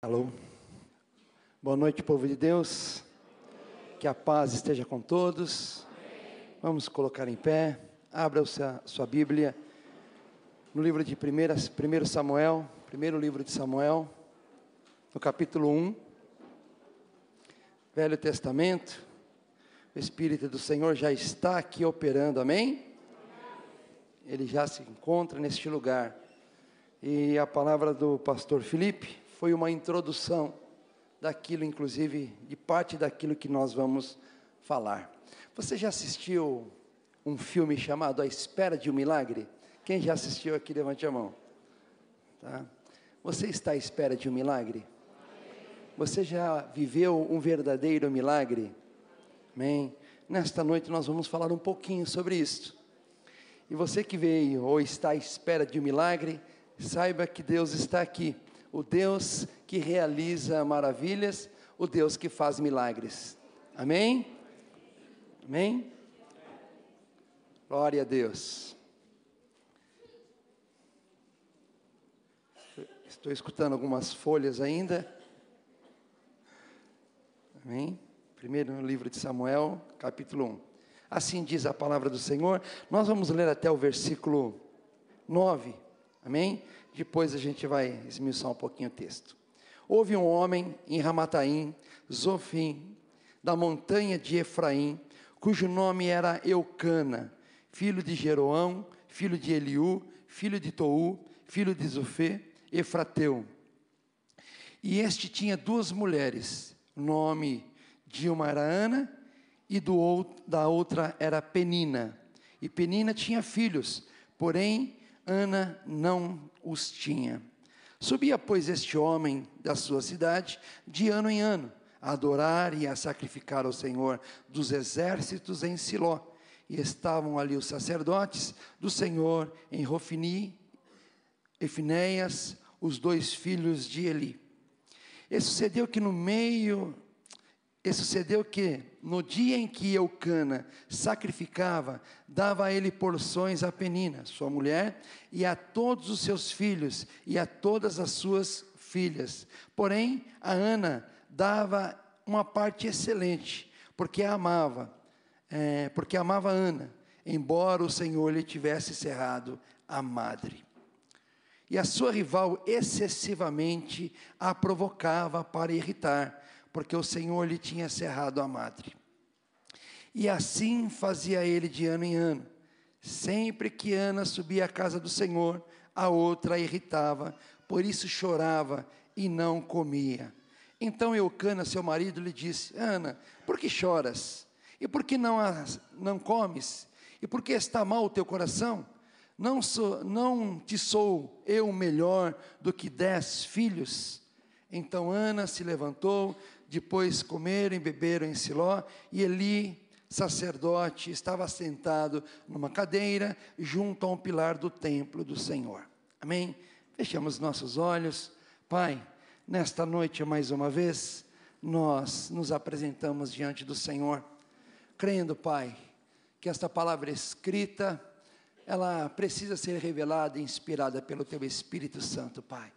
Alô. Boa noite, povo de Deus. Que a paz esteja com todos. Vamos colocar em pé. Abra sua, sua Bíblia no livro de 1 Samuel, primeiro livro de Samuel, no capítulo 1. Velho Testamento. O Espírito do Senhor já está aqui operando, amém? Ele já se encontra neste lugar. E a palavra do pastor Felipe foi uma introdução daquilo, inclusive, de parte daquilo que nós vamos falar. Você já assistiu um filme chamado A Espera de um Milagre? Quem já assistiu aqui, levante a mão. Tá? Você está à espera de um milagre? Você já viveu um verdadeiro milagre? Amém? Nesta noite nós vamos falar um pouquinho sobre isso. E você que veio ou está à espera de um milagre, saiba que Deus está aqui o Deus que realiza maravilhas, o Deus que faz milagres. Amém? Amém? Glória a Deus. Estou escutando algumas folhas ainda. Amém? Primeiro no livro de Samuel, capítulo 1. Assim diz a palavra do Senhor. Nós vamos ler até o versículo 9. Amém? Depois a gente vai esmiuçar um pouquinho o texto. Houve um homem em Ramataim, Zofim, da montanha de Efraim, cujo nome era Eucana, filho de Jeroão, filho de Eliú, filho de Tou, filho de Zufê, Efrateu. E este tinha duas mulheres, nome de uma era Ana e do, da outra era Penina. E Penina tinha filhos, porém Ana não os tinha. Subia, pois, este homem da sua cidade de ano em ano, a adorar e a sacrificar ao Senhor dos exércitos em Siló. E estavam ali os sacerdotes do Senhor em Rofini e Finéias, os dois filhos de Eli. E sucedeu que no meio e sucedeu que, no dia em que Eucana sacrificava, dava a ele porções a Penina, sua mulher, e a todos os seus filhos, e a todas as suas filhas. Porém, a Ana dava uma parte excelente, porque a amava, é, porque amava Ana, embora o Senhor lhe tivesse cerrado a madre. E a sua rival excessivamente a provocava para irritar, porque o Senhor lhe tinha cerrado a madre. E assim fazia ele de ano em ano. Sempre que Ana subia à casa do Senhor, a outra a irritava, por isso chorava e não comia. Então Eucana, seu marido, lhe disse: Ana, por que choras? E por que não, não comes? E por que está mal o teu coração? Não, sou, não te sou eu melhor do que dez filhos? Então Ana se levantou, depois comeram e beberam em Siló, e Eli, sacerdote, estava sentado numa cadeira junto a um pilar do templo do Senhor. Amém? Fechamos nossos olhos. Pai, nesta noite mais uma vez, nós nos apresentamos diante do Senhor, crendo, Pai, que esta palavra escrita, ela precisa ser revelada e inspirada pelo Teu Espírito Santo, Pai.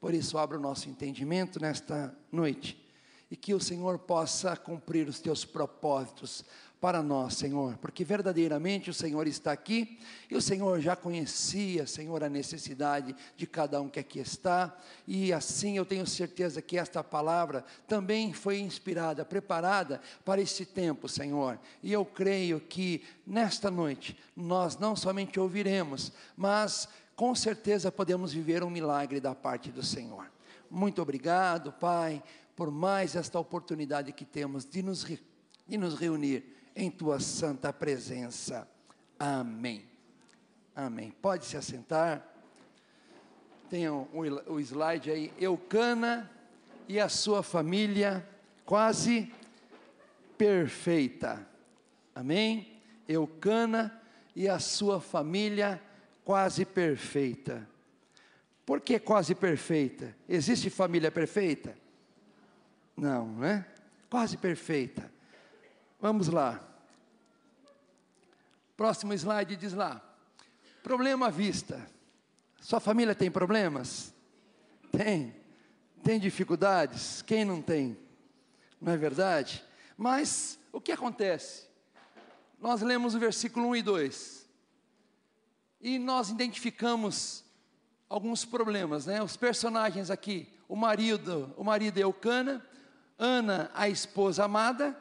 Por isso, abra o nosso entendimento nesta noite e que o Senhor possa cumprir os teus propósitos para nós, Senhor, porque verdadeiramente o Senhor está aqui e o Senhor já conhecia, Senhor, a necessidade de cada um que aqui está, e assim eu tenho certeza que esta palavra também foi inspirada, preparada para esse tempo, Senhor, e eu creio que nesta noite nós não somente ouviremos, mas com certeza podemos viver um milagre da parte do Senhor. Muito obrigado, Pai por mais esta oportunidade que temos de nos, de nos reunir em tua santa presença. Amém. Amém. Pode se assentar. Tem o, slide aí. Eucana e a sua família quase perfeita. Amém? Eucana e a sua família quase perfeita. Por que quase perfeita? Existe família perfeita? Não, né? Quase perfeita. Vamos lá. Próximo slide diz lá. Problema à vista. Sua família tem problemas? Tem. tem dificuldades? Quem não tem? Não é verdade? Mas o que acontece? Nós lemos o versículo 1 e 2 e nós identificamos alguns problemas, né? Os personagens aqui, o marido, o marido é Eucana, Ana, a esposa amada,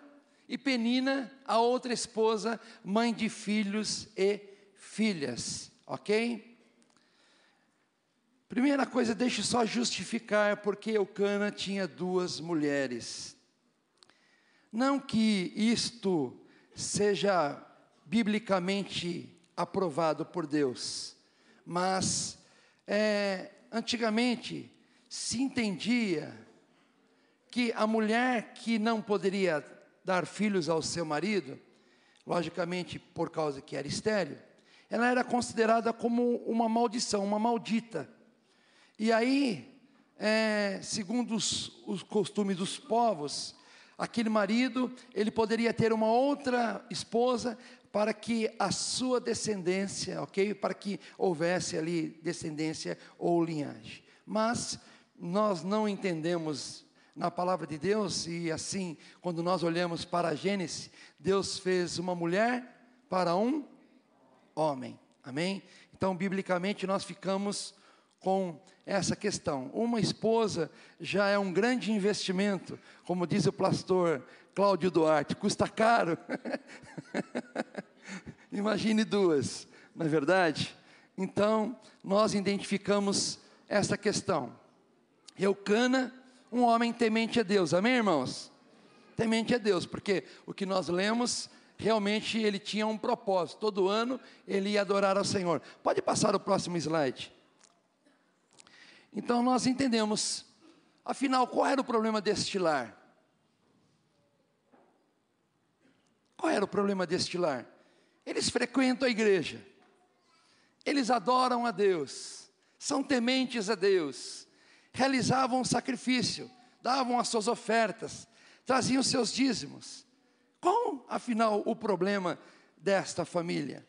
e Penina, a outra esposa, mãe de filhos e filhas, ok? Primeira coisa, deixe só justificar porque Eucana tinha duas mulheres. Não que isto seja biblicamente aprovado por Deus, mas é, antigamente se entendia que a mulher que não poderia dar filhos ao seu marido, logicamente por causa que era estéril, ela era considerada como uma maldição, uma maldita. E aí, é, segundo os, os costumes dos povos, aquele marido, ele poderia ter uma outra esposa para que a sua descendência, ok? Para que houvesse ali descendência ou linhagem. Mas nós não entendemos na palavra de Deus, e assim, quando nós olhamos para a Gênesis, Deus fez uma mulher para um homem, amém? Então, biblicamente, nós ficamos com essa questão. Uma esposa já é um grande investimento, como diz o pastor Cláudio Duarte, custa caro. Imagine duas, não é verdade? Então, nós identificamos essa questão. Eucana um homem temente a Deus. Amém, irmãos? Temente a Deus, porque o que nós lemos, realmente ele tinha um propósito. Todo ano ele ia adorar ao Senhor. Pode passar o próximo slide. Então nós entendemos, afinal, qual era o problema deste lar? Qual era o problema deste lar? Eles frequentam a igreja, eles adoram a Deus, são tementes a Deus, realizavam sacrifício, davam as suas ofertas, traziam seus dízimos. Qual, afinal, o problema desta família?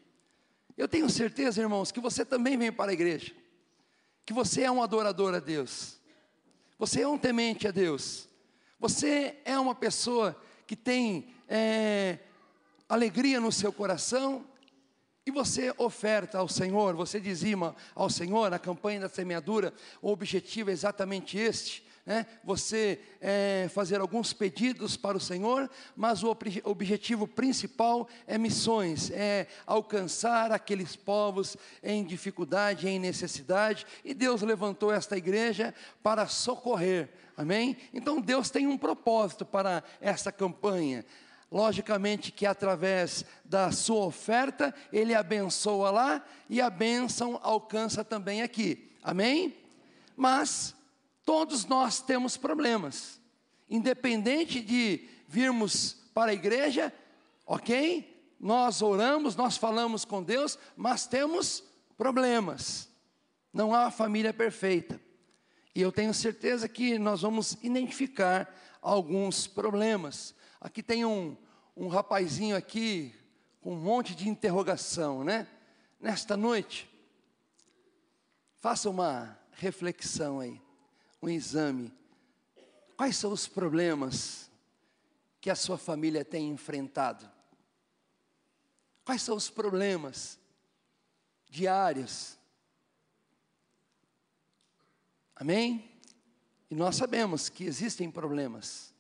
Eu tenho certeza, irmãos, que você também vem para a igreja, que você é um adorador a Deus, você é um temente a Deus, você é uma pessoa que tem é, alegria no seu coração, e você oferta ao Senhor, você dizima ao Senhor, na campanha da semeadura, o objetivo é exatamente este, né? Você é, fazer alguns pedidos para o Senhor, mas o objetivo principal é missões, é alcançar aqueles povos em dificuldade, em necessidade, e Deus levantou esta igreja para socorrer, amém? Então Deus tem um propósito para essa campanha. Logicamente que através da sua oferta, ele abençoa lá e a bênção alcança também aqui. Amém? Mas todos nós temos problemas. Independente de virmos para a igreja, ok? Nós oramos, nós falamos com Deus, mas temos problemas. Não há família perfeita. E eu tenho certeza que nós vamos identificar alguns problemas. Aqui tem um, um rapazinho aqui com um monte de interrogação, né? Nesta noite, faça uma reflexão aí, um exame. Quais são os problemas que a sua família tem enfrentado? Quais são os problemas diários? Amém? E nós sabemos que existem problemas.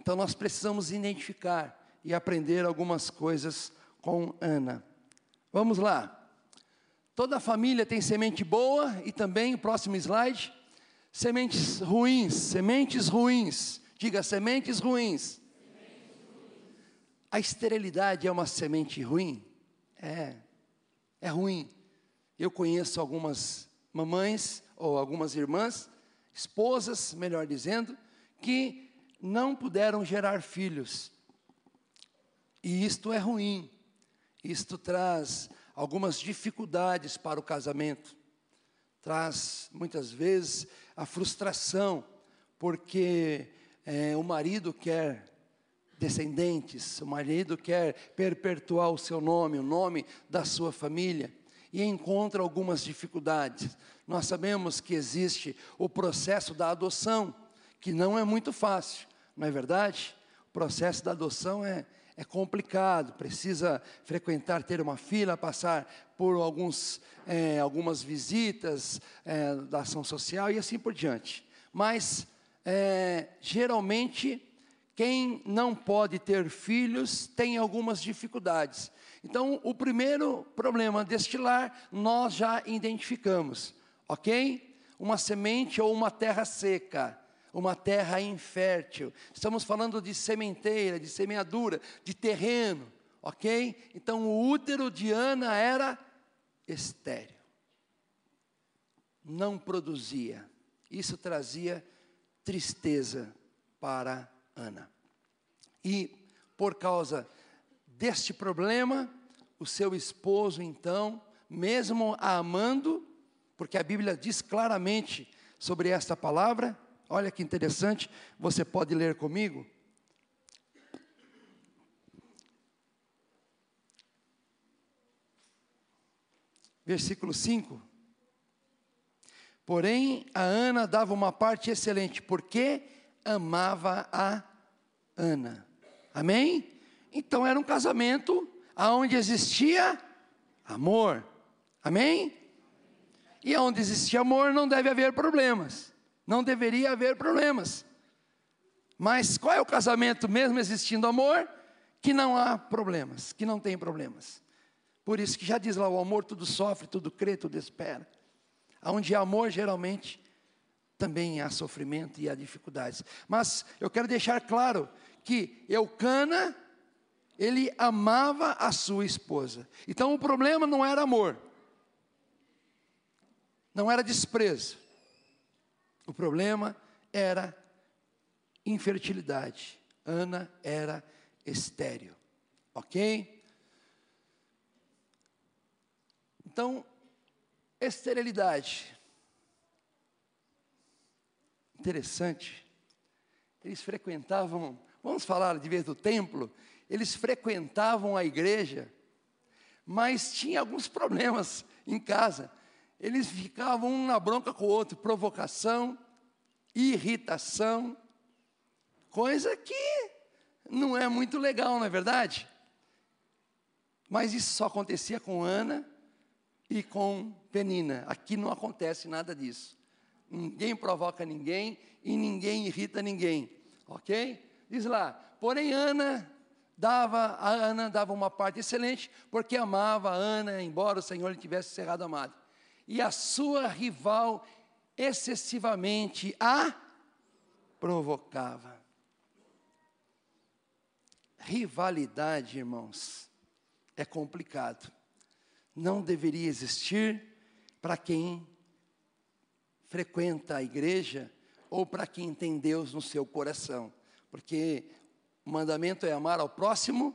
Então nós precisamos identificar e aprender algumas coisas com Ana. Vamos lá. Toda família tem semente boa e também, próximo slide, sementes ruins, sementes ruins. Diga, sementes ruins. A esterilidade é uma semente ruim? É, é ruim. Eu conheço algumas mamães ou algumas irmãs, esposas, melhor dizendo, que não puderam gerar filhos. E isto é ruim. Isto traz algumas dificuldades para o casamento. Traz muitas vezes a frustração, porque é, o marido quer descendentes, o marido quer perpetuar o seu nome, o nome da sua família. e encontra algumas dificuldades. Nós sabemos que existe o processo da adoção, que não é muito fácil, não é verdade? O processo da adoção é, é complicado, precisa frequentar, ter uma fila, passar por alguns, é, algumas visitas é, da ação social e assim por diante. Mas, é, geralmente, quem não pode ter filhos tem algumas dificuldades. Então, o primeiro problema deste lar nós já identificamos, ok? Uma semente ou uma terra seca, uma terra infértil. Estamos falando de sementeira, de semeadura, de terreno, ok? Então, o útero de Ana era estéril, não produzia. Isso trazia tristeza para Ana. E por causa deste problema, o seu esposo, então, mesmo a amando, porque a Bíblia diz claramente sobre esta palavra, olha que interessante, você pode ler comigo. Versículo 5. Porém, a Ana dava uma parte excelente, porque amava a Ana. Amém? Então era um casamento onde existia amor. Amém? E onde existia amor não deve haver problemas. Não deveria haver problemas. Mas qual é o casamento, mesmo existindo amor, que não há problemas, que não tem problemas? Por isso que já diz lá: o amor tudo sofre, tudo crê, tudo espera. Onde há amor, geralmente, também há sofrimento e há dificuldades. Mas eu quero deixar claro que Eucana, ele amava a sua esposa. Então o problema não era amor, não era desprezo. O problema era infertilidade. Ana era estéril, ok? Então, esterilidade. Interessante. Eles frequentavam Vamos falar de vez do templo? Eles frequentavam a igreja, mas tinha alguns problemas em casa. Eles ficavam um na bronca com o outro, provocação, irritação, coisa que não é muito legal, não é verdade? Mas isso só acontecia com Ana e com Penina. Aqui não acontece nada disso. Ninguém provoca ninguém e ninguém irrita ninguém, ok? Diz lá, porém Ana dava, a Ana dava uma parte excelente, porque amava a Ana, embora o Senhor lhe tivesse cerrado amado. E a sua rival excessivamente a provocava. Rivalidade, irmãos, é complicado. Não deveria existir para quem frequenta a igreja ou para quem tem Deus no seu coração porque o mandamento é amar ao próximo,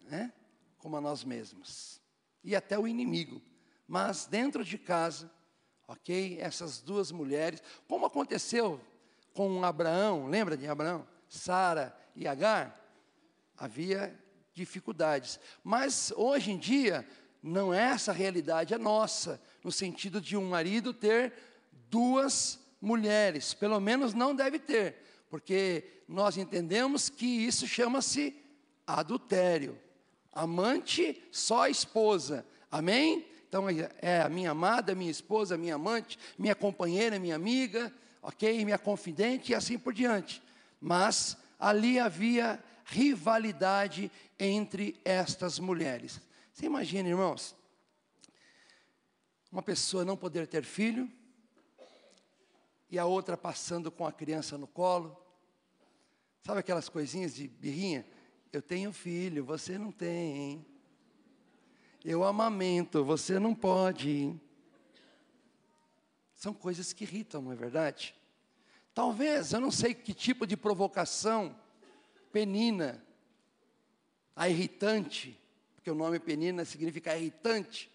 né, como a nós mesmos, e até o inimigo. Mas dentro de casa, ok, essas duas mulheres, como aconteceu com Abraão, lembra de Abraão? Sara e Agar? Havia dificuldades. Mas hoje em dia, não é essa a realidade, é nossa, no sentido de um marido ter duas mulheres, pelo menos não deve ter, porque nós entendemos que isso chama-se adultério. Amante, só esposa. Amém? Então é a minha amada, minha esposa, minha amante, minha companheira, minha amiga, ok? Minha confidente e assim por diante. Mas ali havia rivalidade entre estas mulheres. Você imagina, irmãos, uma pessoa não poder ter filho, e a outra passando com a criança no colo. Sabe aquelas coisinhas de birrinha? Eu tenho filho, você não tem. Eu amamento, você não pode. São coisas que irritam, não é verdade? Talvez, eu não sei que tipo de provocação, penina, a irritante, porque o nome penina significa irritante.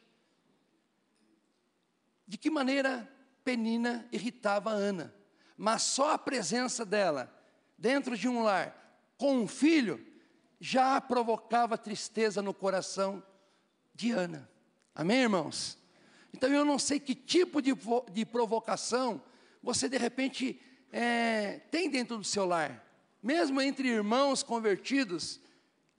De que maneira Penina irritava Ana, mas só a presença dela dentro de um lar com um filho já provocava tristeza no coração de Ana. Amém, irmãos? Então eu não sei que tipo de, de provocação você de repente é, tem dentro do seu lar, mesmo entre irmãos convertidos.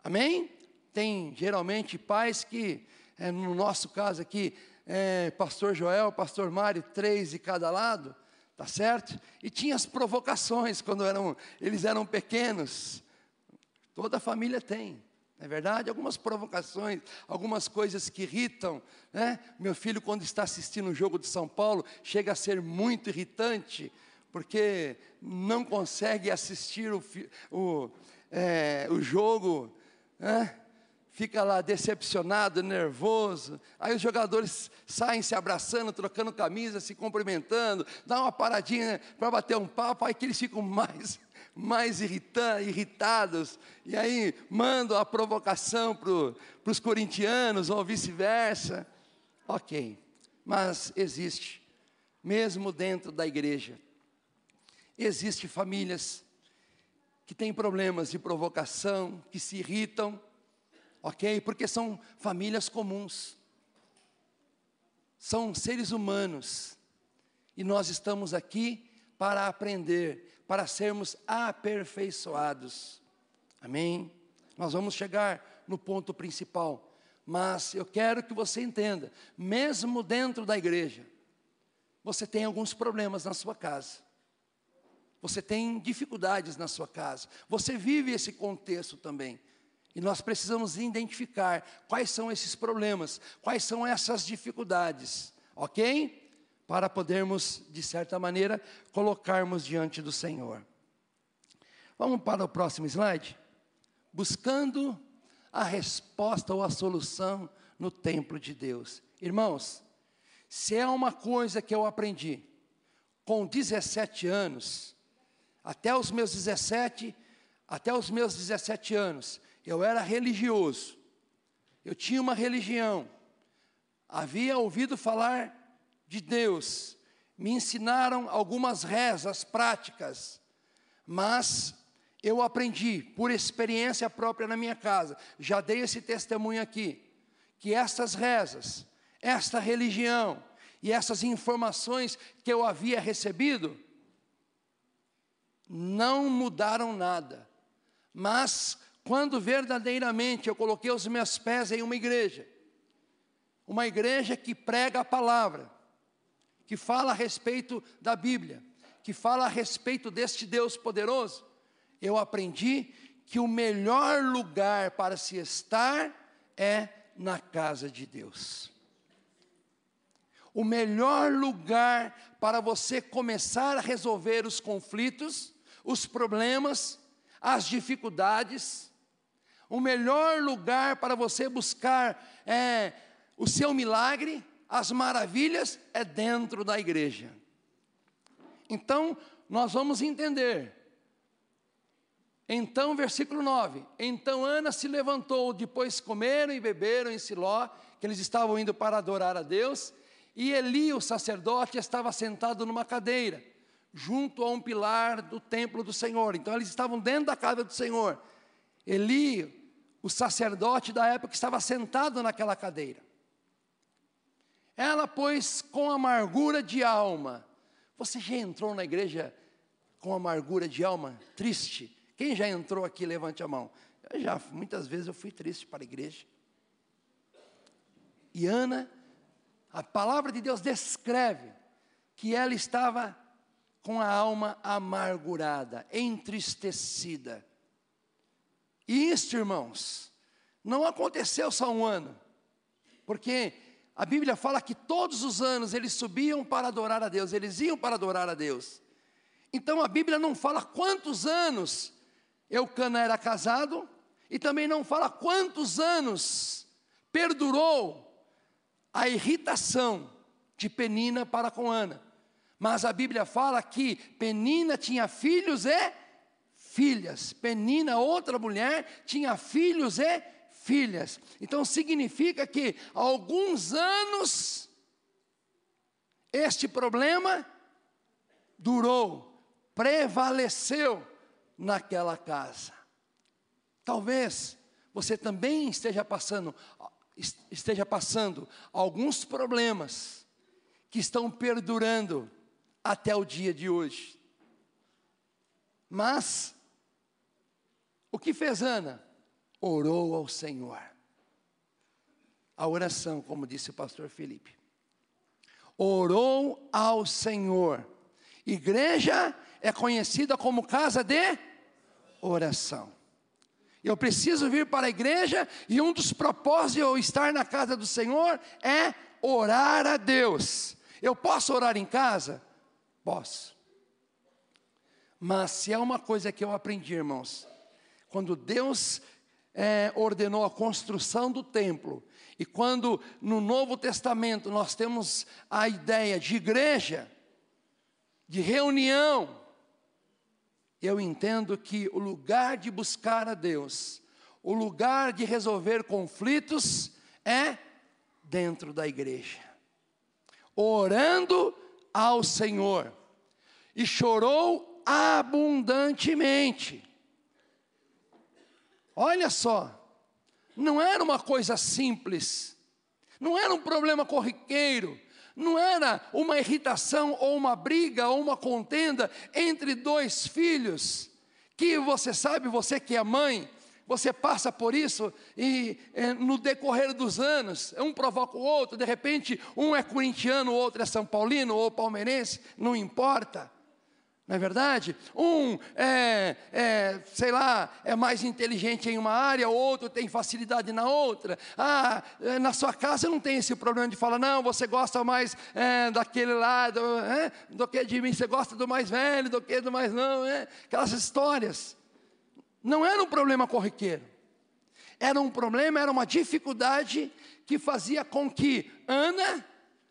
Amém? Tem geralmente pais que, é, no nosso caso aqui, é, pastor Joel, pastor Mário, três de cada lado, tá certo? E tinha as provocações quando eram, eles eram pequenos. Toda família tem, não é verdade? Algumas provocações, algumas coisas que irritam. Né? Meu filho, quando está assistindo o jogo de São Paulo, chega a ser muito irritante, porque não consegue assistir o, o, é, o jogo. Né? fica lá decepcionado, nervoso. Aí os jogadores saem se abraçando, trocando camisa, se cumprimentando, dá uma paradinha para bater um papo, aí que eles ficam mais, mais irritados. E aí mandam a provocação para os corintianos ou vice-versa. Ok, mas existe, mesmo dentro da igreja, existe famílias que têm problemas de provocação, que se irritam, ok? Porque são famílias comuns, são seres humanos, e nós estamos aqui para aprender, para sermos aperfeiçoados, amém? Nós vamos chegar no ponto principal, mas eu quero que você entenda, mesmo dentro da igreja, você tem alguns problemas na sua casa. Você tem dificuldades na sua casa. Você vive esse contexto também. E nós precisamos identificar quais são esses problemas, quais são essas dificuldades, ok? Para podermos, de certa maneira, colocarmos diante do Senhor. Vamos para o próximo slide? Buscando a resposta ou a solução no templo de Deus. Irmãos, se é uma coisa que eu aprendi com 17 anos, até os meus 17, até os meus 17 anos, eu era religioso, eu tinha uma religião, havia ouvido falar de Deus, me ensinaram algumas rezas práticas, mas eu aprendi por experiência própria na minha casa, já dei esse testemunho aqui, que essas rezas, esta religião e essas informações que eu havia recebido, não mudaram nada, mas quando verdadeiramente eu coloquei os meus pés em uma igreja, uma igreja que prega a palavra, que fala a respeito da Bíblia, que fala a respeito deste Deus poderoso, eu aprendi que o melhor lugar para se estar é na casa de Deus. O melhor lugar para você começar a resolver os conflitos, os problemas, as dificuldades, o melhor lugar para você buscar é, o seu milagre, as maravilhas, é dentro da igreja. Então, nós vamos entender. Então, versículo 9: Então Ana se levantou, depois comeram e beberam em Siló, que eles estavam indo para adorar a Deus, e Eli, o sacerdote, estava sentado numa cadeira, junto a um pilar do templo do Senhor. Então, eles estavam dentro da casa do Senhor. Eli, o sacerdote da época, estava sentado naquela cadeira. Ela, pois, com amargura de alma. Você já entrou na igreja com amargura de alma, triste? Quem já entrou aqui, levante a mão. Eu já, muitas vezes eu fui triste para a igreja. E Ana, a palavra de Deus descreve que ela estava com a alma amargurada, entristecida. E isso, irmãos, não aconteceu só um ano, porque a Bíblia fala que todos os anos eles subiam para adorar a Deus, eles iam para adorar a Deus. Então a Bíblia não fala quantos anos Eucana era casado, e também não fala quantos anos perdurou a irritação de Penina para com Ana. Mas a Bíblia fala que Penina tinha filhos e filhas. Penina, outra mulher, tinha filhos e filhas. Então significa que há alguns anos este problema durou, prevaleceu naquela casa. Talvez você também esteja passando esteja passando alguns problemas que estão perdurando até o dia de hoje. Mas, o que fez Ana? Orou ao Senhor. A oração, como disse o pastor Felipe. Orou ao Senhor. Igreja é conhecida como casa de oração. Eu preciso vir para a igreja e um dos propósitos de eu estar na casa do Senhor é orar a Deus. Eu posso orar em casa? Posso. Mas se é uma coisa que eu aprendi, irmãos, quando Deus é, ordenou a construção do templo, e quando no Novo Testamento nós temos a ideia de igreja, de reunião, eu entendo que o lugar de buscar a Deus, o lugar de resolver conflitos é dentro da igreja, orando ao Senhor, e chorou abundantemente. Olha só, não era uma coisa simples, não era um problema corriqueiro, não era uma irritação ou uma briga ou uma contenda entre dois filhos, que você sabe, você que é mãe, você passa por isso e é, no decorrer dos anos, um provoca o outro, de repente um é corintiano, o outro é são paulino ou palmeirense, não importa. Não é verdade? Um é, é, sei lá, é mais inteligente em uma área, o outro tem facilidade na outra. Ah, é, na sua casa não tem esse problema de falar, não, você gosta mais é, daquele lado, é, do que de mim, você gosta do mais velho, do que do mais não, é, aquelas histórias. Não era um problema corriqueiro. Era um problema, era uma dificuldade que fazia com que Ana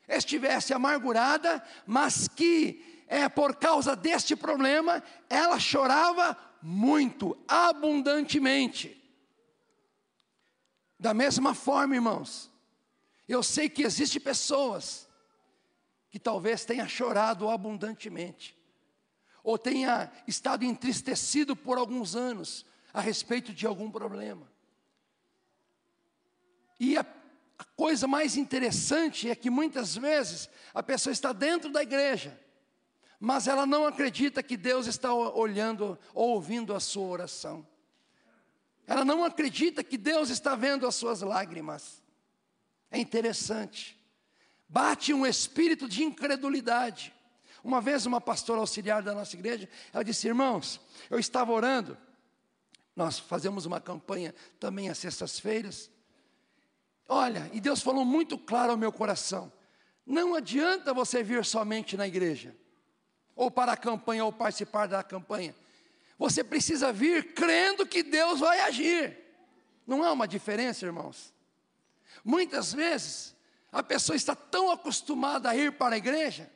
estivesse amargurada, mas que é, por causa deste problema, ela chorava muito, abundantemente. Da mesma forma, irmãos, eu sei que existem pessoas que talvez tenha chorado abundantemente, ou tenha estado entristecido por alguns anos a respeito de algum problema. E a, a coisa mais interessante é que muitas vezes a pessoa está dentro da igreja, mas ela não acredita que Deus está olhando ou ouvindo a sua oração. Ela não acredita que Deus está vendo as suas lágrimas. É interessante. Bate um espírito de incredulidade. Uma vez, uma pastora auxiliar da nossa igreja, ela disse: Irmãos, eu estava orando. Nós fazemos uma campanha também às sextas-feiras. Olha, e Deus falou muito claro ao meu coração: não adianta você vir somente na igreja ou para a campanha, ou participar da campanha. Você precisa vir crendo que Deus vai agir. Não há uma diferença, irmãos. Muitas vezes, a pessoa está tão acostumada a ir para a igreja,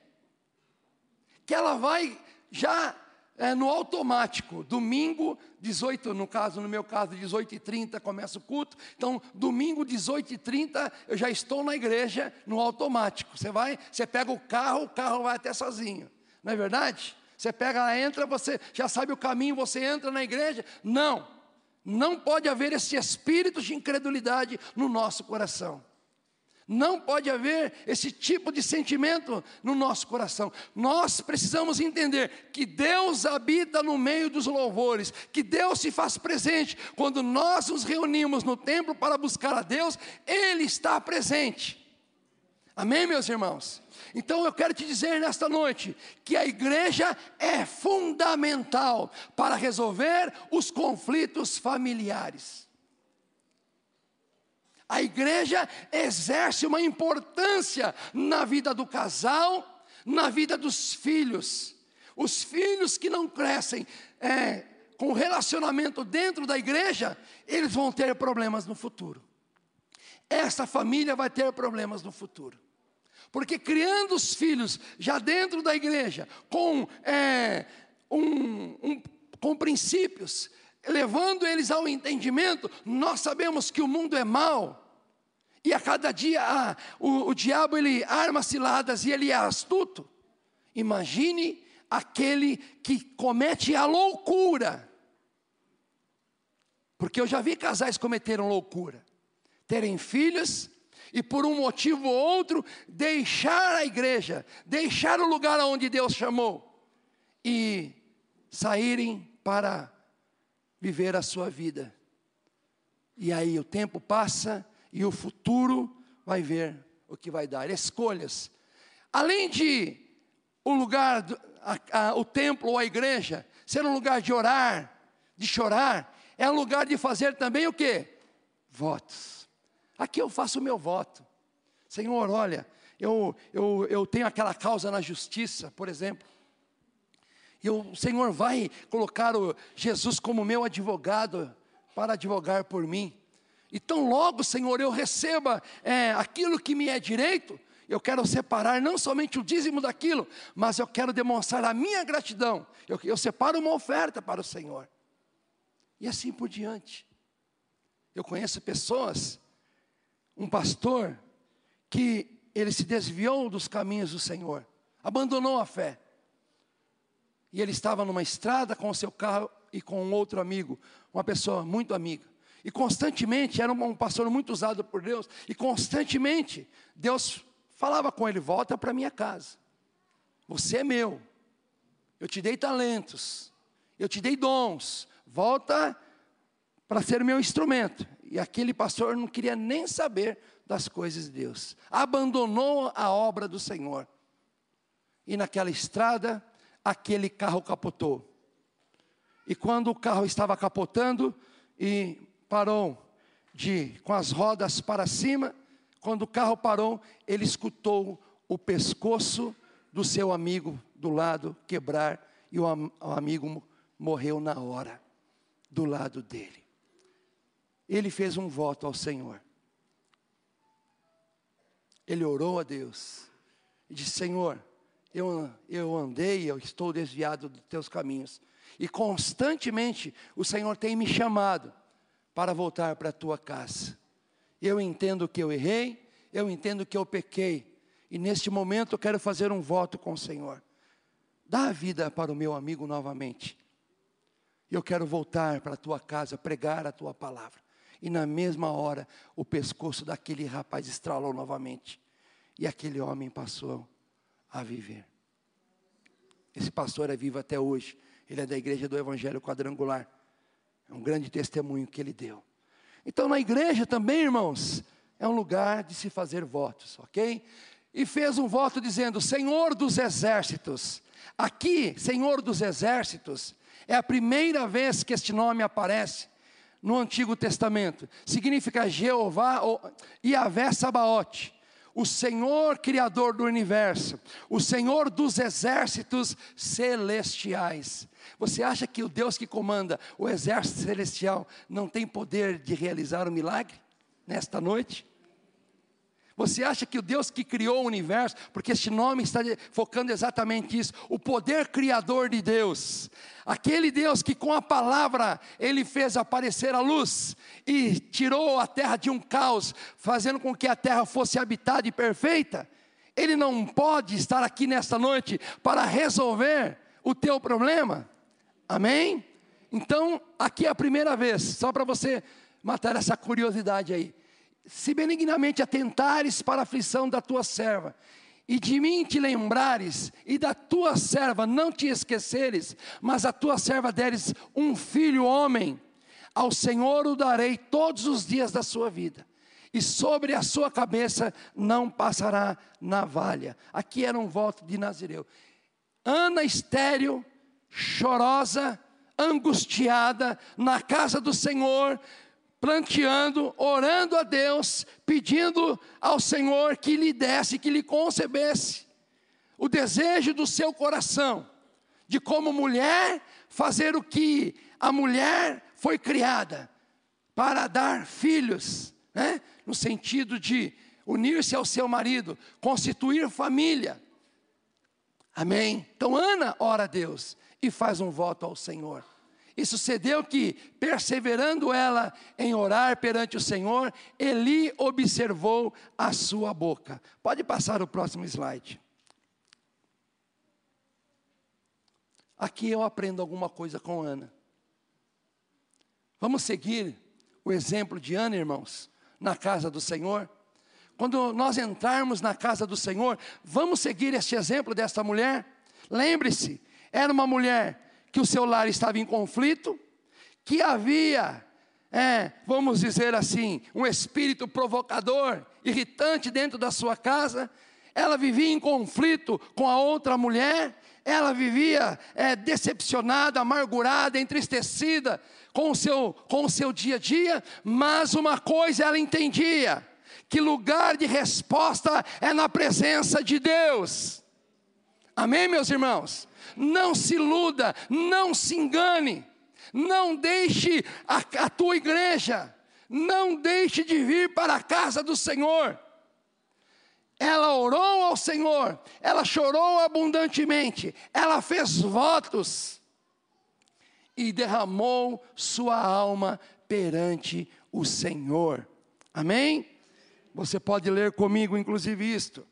que ela vai já é, no automático, domingo, 18, no caso, no meu caso, 18 e 30 começa o culto, então, domingo, 18 e 30, eu já estou na igreja no automático, você vai, você pega o carro, o carro vai até sozinho, não é verdade? Você pega, entra, você já sabe o caminho, você entra na igreja. Não, não pode haver esse espírito de incredulidade no nosso coração. Não pode haver esse tipo de sentimento no nosso coração. Nós precisamos entender que Deus habita no meio dos louvores, que Deus se faz presente. Quando nós nos reunimos no templo para buscar a Deus, Ele está presente. Amém, meus irmãos? Então eu quero te dizer nesta noite que a igreja é fundamental para resolver os conflitos familiares. A igreja exerce uma importância na vida do casal, na vida dos filhos. Os filhos que não crescem é, com relacionamento dentro da igreja, eles vão ter problemas no futuro. Essa família vai ter problemas no futuro. Porque criando os filhos já dentro da igreja, com, é, um, um, com princípios, levando eles ao entendimento, nós sabemos que o mundo é mau. E a cada dia ah, o, o diabo ele arma ciladas e ele é astuto. Imagine aquele que comete a loucura. Porque eu já vi casais cometeram loucura. terem filhos e por um motivo ou outro deixar a igreja, deixar o lugar onde Deus chamou e saírem para viver a sua vida. E aí o tempo passa e o futuro vai ver o que vai dar. Escolhas. Além de o lugar, a, a, o templo ou a igreja ser um lugar de orar, de chorar, é um lugar de fazer também o que? Votos. Aqui eu faço o meu voto. Senhor, olha, eu, eu, eu tenho aquela causa na justiça, por exemplo. E o Senhor vai colocar o Jesus como meu advogado para advogar por mim. Então, logo, Senhor, eu receba é, aquilo que me é direito, eu quero separar não somente o dízimo daquilo, mas eu quero demonstrar a minha gratidão. Eu, eu separo uma oferta para o Senhor. E assim por diante. Eu conheço pessoas, um pastor, que ele se desviou dos caminhos do Senhor, abandonou a fé. E ele estava numa estrada com o seu carro e com um outro amigo, uma pessoa muito amiga. E constantemente, era um pastor muito usado por Deus, e constantemente Deus falava com ele: volta para minha casa, você é meu, eu te dei talentos, eu te dei dons, volta para ser meu instrumento. E aquele pastor não queria nem saber das coisas de Deus, abandonou a obra do Senhor. E naquela estrada, aquele carro capotou. E quando o carro estava capotando e parou de com as rodas para cima, quando o carro parou, ele escutou o pescoço do seu amigo do lado quebrar e o, o amigo morreu na hora do lado dele. Ele fez um voto ao Senhor. Ele orou a Deus e disse: Senhor, eu, eu andei, eu estou desviado dos teus caminhos. E constantemente o Senhor tem me chamado para voltar para a tua casa. Eu entendo que eu errei, eu entendo que eu pequei. E neste momento eu quero fazer um voto com o Senhor. Dá a vida para o meu amigo novamente. Eu quero voltar para a tua casa, pregar a tua palavra. E na mesma hora, o pescoço daquele rapaz estralou novamente. E aquele homem passou a viver. Esse pastor é vivo até hoje. Ele é da igreja do Evangelho Quadrangular. É um grande testemunho que ele deu. Então, na igreja também, irmãos, é um lugar de se fazer votos, ok? E fez um voto dizendo: Senhor dos exércitos. Aqui, Senhor dos exércitos, é a primeira vez que este nome aparece no Antigo Testamento. Significa Jeová ou Yahvé Sabaote o Senhor Criador do universo, o Senhor dos exércitos celestiais. Você acha que o Deus que comanda o exército celestial não tem poder de realizar o um milagre nesta noite? Você acha que o Deus que criou o universo, porque este nome está focando exatamente isso, o poder criador de Deus, aquele Deus que com a palavra ele fez aparecer a luz e tirou a terra de um caos, fazendo com que a terra fosse habitada e perfeita, ele não pode estar aqui nesta noite para resolver o teu problema. Amém? Então, aqui é a primeira vez, só para você matar essa curiosidade aí se benignamente atentares para a aflição da tua serva, e de mim te lembrares, e da tua serva não te esqueceres, mas a tua serva deres um filho homem, ao Senhor o darei todos os dias da sua vida, e sobre a sua cabeça não passará navalha. Aqui era um voto de Nazireu. Ana estéreo, chorosa, angustiada, na casa do Senhor, planteando, orando a Deus, pedindo ao Senhor que lhe desse, que lhe concebesse o desejo do seu coração, de como mulher fazer o que a mulher foi criada para dar filhos, né? no sentido de unir-se ao seu marido, constituir família. Amém? Então Ana ora a Deus e faz um voto ao Senhor. E sucedeu que, perseverando ela em orar perante o Senhor, Eli observou a sua boca. Pode passar o próximo slide. Aqui eu aprendo alguma coisa com Ana. Vamos seguir o exemplo de Ana, irmãos? na casa do Senhor? Quando nós entrarmos na casa do Senhor, vamos seguir este exemplo desta mulher? Lembre-se, era uma mulher que o seu lar estava em conflito, que havia, é, vamos dizer assim, um espírito provocador, irritante dentro da sua casa, ela vivia em conflito com a outra mulher, ela vivia é, decepcionada, amargurada, entristecida com o, seu, com o seu dia a dia, mas uma coisa ela entendia: que lugar de resposta é na presença de Deus. Amém, meus irmãos? Não se iluda, não se engane, não deixe a, a tua igreja, não deixe de vir para a casa do Senhor. Ela orou ao Senhor, ela chorou abundantemente, ela fez votos e derramou sua alma perante o Senhor. Amém? Você pode ler comigo, inclusive, isto.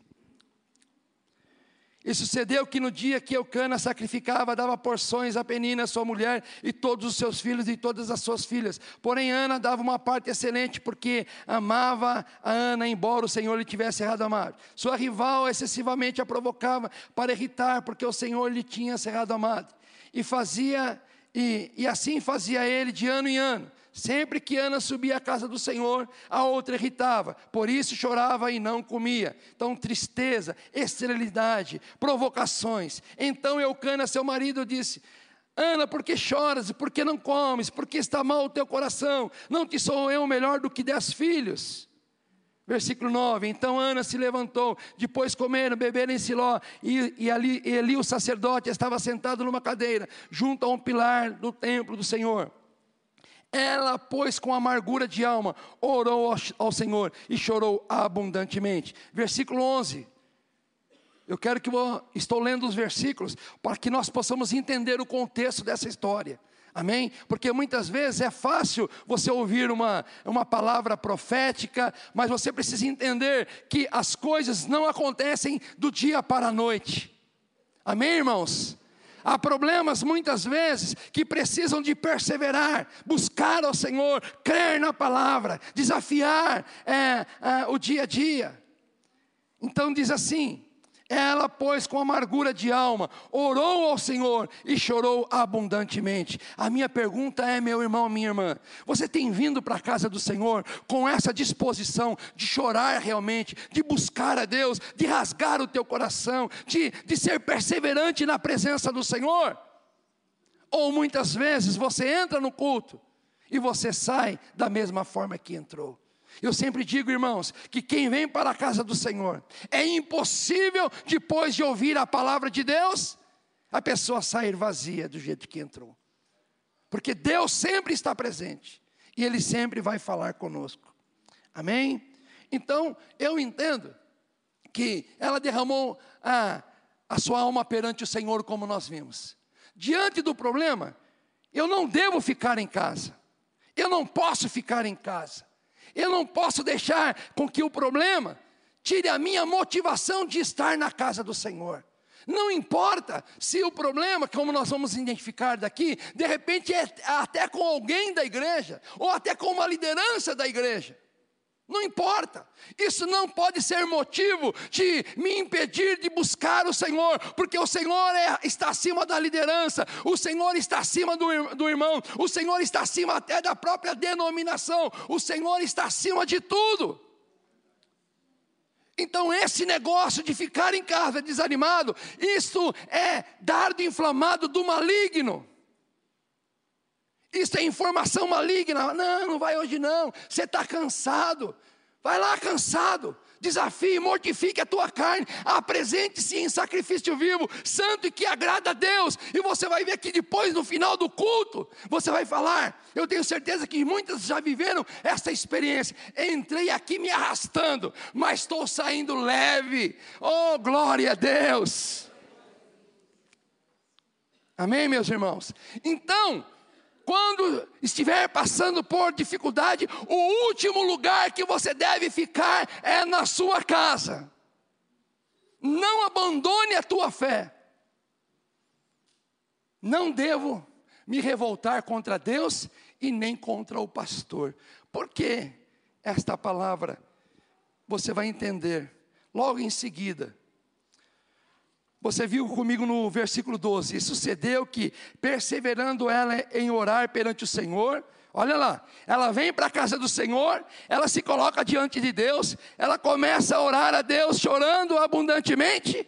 E sucedeu que no dia que Eucana sacrificava, dava porções a Penina, sua mulher, e todos os seus filhos e todas as suas filhas. Porém, Ana dava uma parte excelente, porque amava a Ana, embora o Senhor lhe tivesse errado amado. Sua rival excessivamente a provocava para irritar, porque o Senhor lhe tinha cerrado amado. E fazia, e, e assim fazia ele de ano em ano. Sempre que Ana subia à casa do Senhor, a outra irritava, por isso chorava e não comia. Então, tristeza, esterilidade, provocações. Então, Eucana, seu marido, disse: Ana, por que choras? Por que não comes? Por que está mal o teu coração? Não te sou eu melhor do que dez filhos? Versículo 9: Então Ana se levantou, depois comeram, beberam em Siló, e, e ali Eli, o sacerdote, estava sentado numa cadeira, junto a um pilar do templo do Senhor. Ela, pois, com amargura de alma, orou ao Senhor e chorou abundantemente. Versículo 11. Eu quero que eu estou lendo os versículos para que nós possamos entender o contexto dessa história. Amém? Porque muitas vezes é fácil você ouvir uma, uma palavra profética, mas você precisa entender que as coisas não acontecem do dia para a noite. Amém, irmãos? Há problemas muitas vezes que precisam de perseverar, buscar ao Senhor, crer na palavra, desafiar é, é, o dia a dia. Então diz assim: ela, pois, com amargura de alma, orou ao Senhor e chorou abundantemente. A minha pergunta é, meu irmão, minha irmã, você tem vindo para a casa do Senhor com essa disposição de chorar realmente, de buscar a Deus, de rasgar o teu coração, de, de ser perseverante na presença do Senhor? Ou muitas vezes você entra no culto e você sai da mesma forma que entrou. Eu sempre digo, irmãos, que quem vem para a casa do Senhor, é impossível, depois de ouvir a palavra de Deus, a pessoa sair vazia do jeito que entrou. Porque Deus sempre está presente e Ele sempre vai falar conosco. Amém? Então, eu entendo que ela derramou a, a sua alma perante o Senhor, como nós vimos. Diante do problema, eu não devo ficar em casa, eu não posso ficar em casa. Eu não posso deixar com que o problema tire a minha motivação de estar na casa do Senhor. Não importa se o problema, como nós vamos identificar daqui, de repente é até com alguém da igreja, ou até com uma liderança da igreja. Não importa, isso não pode ser motivo de me impedir de buscar o Senhor, porque o Senhor é, está acima da liderança, o Senhor está acima do, do irmão, o Senhor está acima até da própria denominação, o Senhor está acima de tudo. Então, esse negócio de ficar em casa desanimado, isso é dardo inflamado do maligno. Isso é informação maligna. Não, não vai hoje não. Você está cansado. Vai lá cansado. Desafie, mortifique a tua carne. Apresente-se em sacrifício vivo, santo e que agrada a Deus. E você vai ver que depois, no final do culto, você vai falar. Eu tenho certeza que muitas já viveram essa experiência. Entrei aqui me arrastando, mas estou saindo leve. Oh, glória a Deus. Amém, meus irmãos? Então, quando estiver passando por dificuldade, o último lugar que você deve ficar é na sua casa. Não abandone a tua fé. Não devo me revoltar contra Deus e nem contra o pastor. Por quê? esta palavra, você vai entender. Logo em seguida, você viu comigo no versículo 12: e sucedeu que, perseverando ela em orar perante o Senhor, olha lá, ela vem para a casa do Senhor, ela se coloca diante de Deus, ela começa a orar a Deus, chorando abundantemente,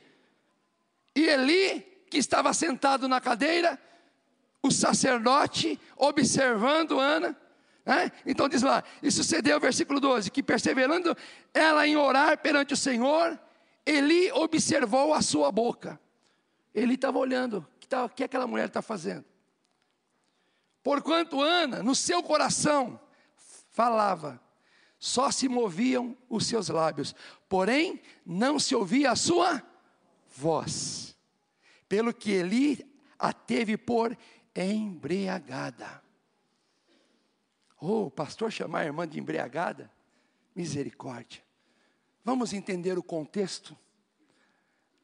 e Eli, que estava sentado na cadeira, o sacerdote observando Ana, né? então diz lá, e sucedeu, versículo 12: que perseverando ela em orar perante o Senhor, Eli observou a sua boca. Ele estava olhando, o que, tá, que aquela mulher está fazendo? Porquanto Ana, no seu coração, falava, só se moviam os seus lábios, porém não se ouvia a sua voz. Pelo que Eli a teve por embriagada. Oh, o pastor chamar a irmã de embriagada? Misericórdia. Vamos entender o contexto?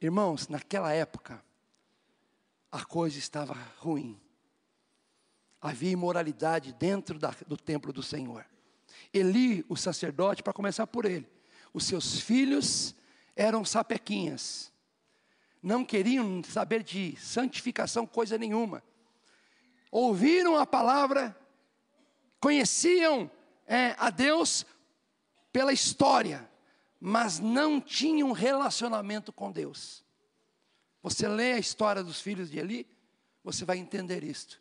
Irmãos, naquela época, a coisa estava ruim. Havia imoralidade dentro da, do templo do Senhor. Eli, o sacerdote, para começar por ele, os seus filhos eram sapequinhas, não queriam saber de santificação coisa nenhuma. Ouviram a palavra, conheciam é, a Deus pela história, mas não tinham relacionamento com Deus. Você lê a história dos filhos de Eli, você vai entender isto.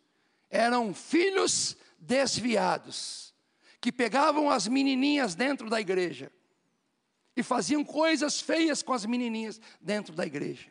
Eram filhos desviados, que pegavam as menininhas dentro da igreja e faziam coisas feias com as menininhas dentro da igreja.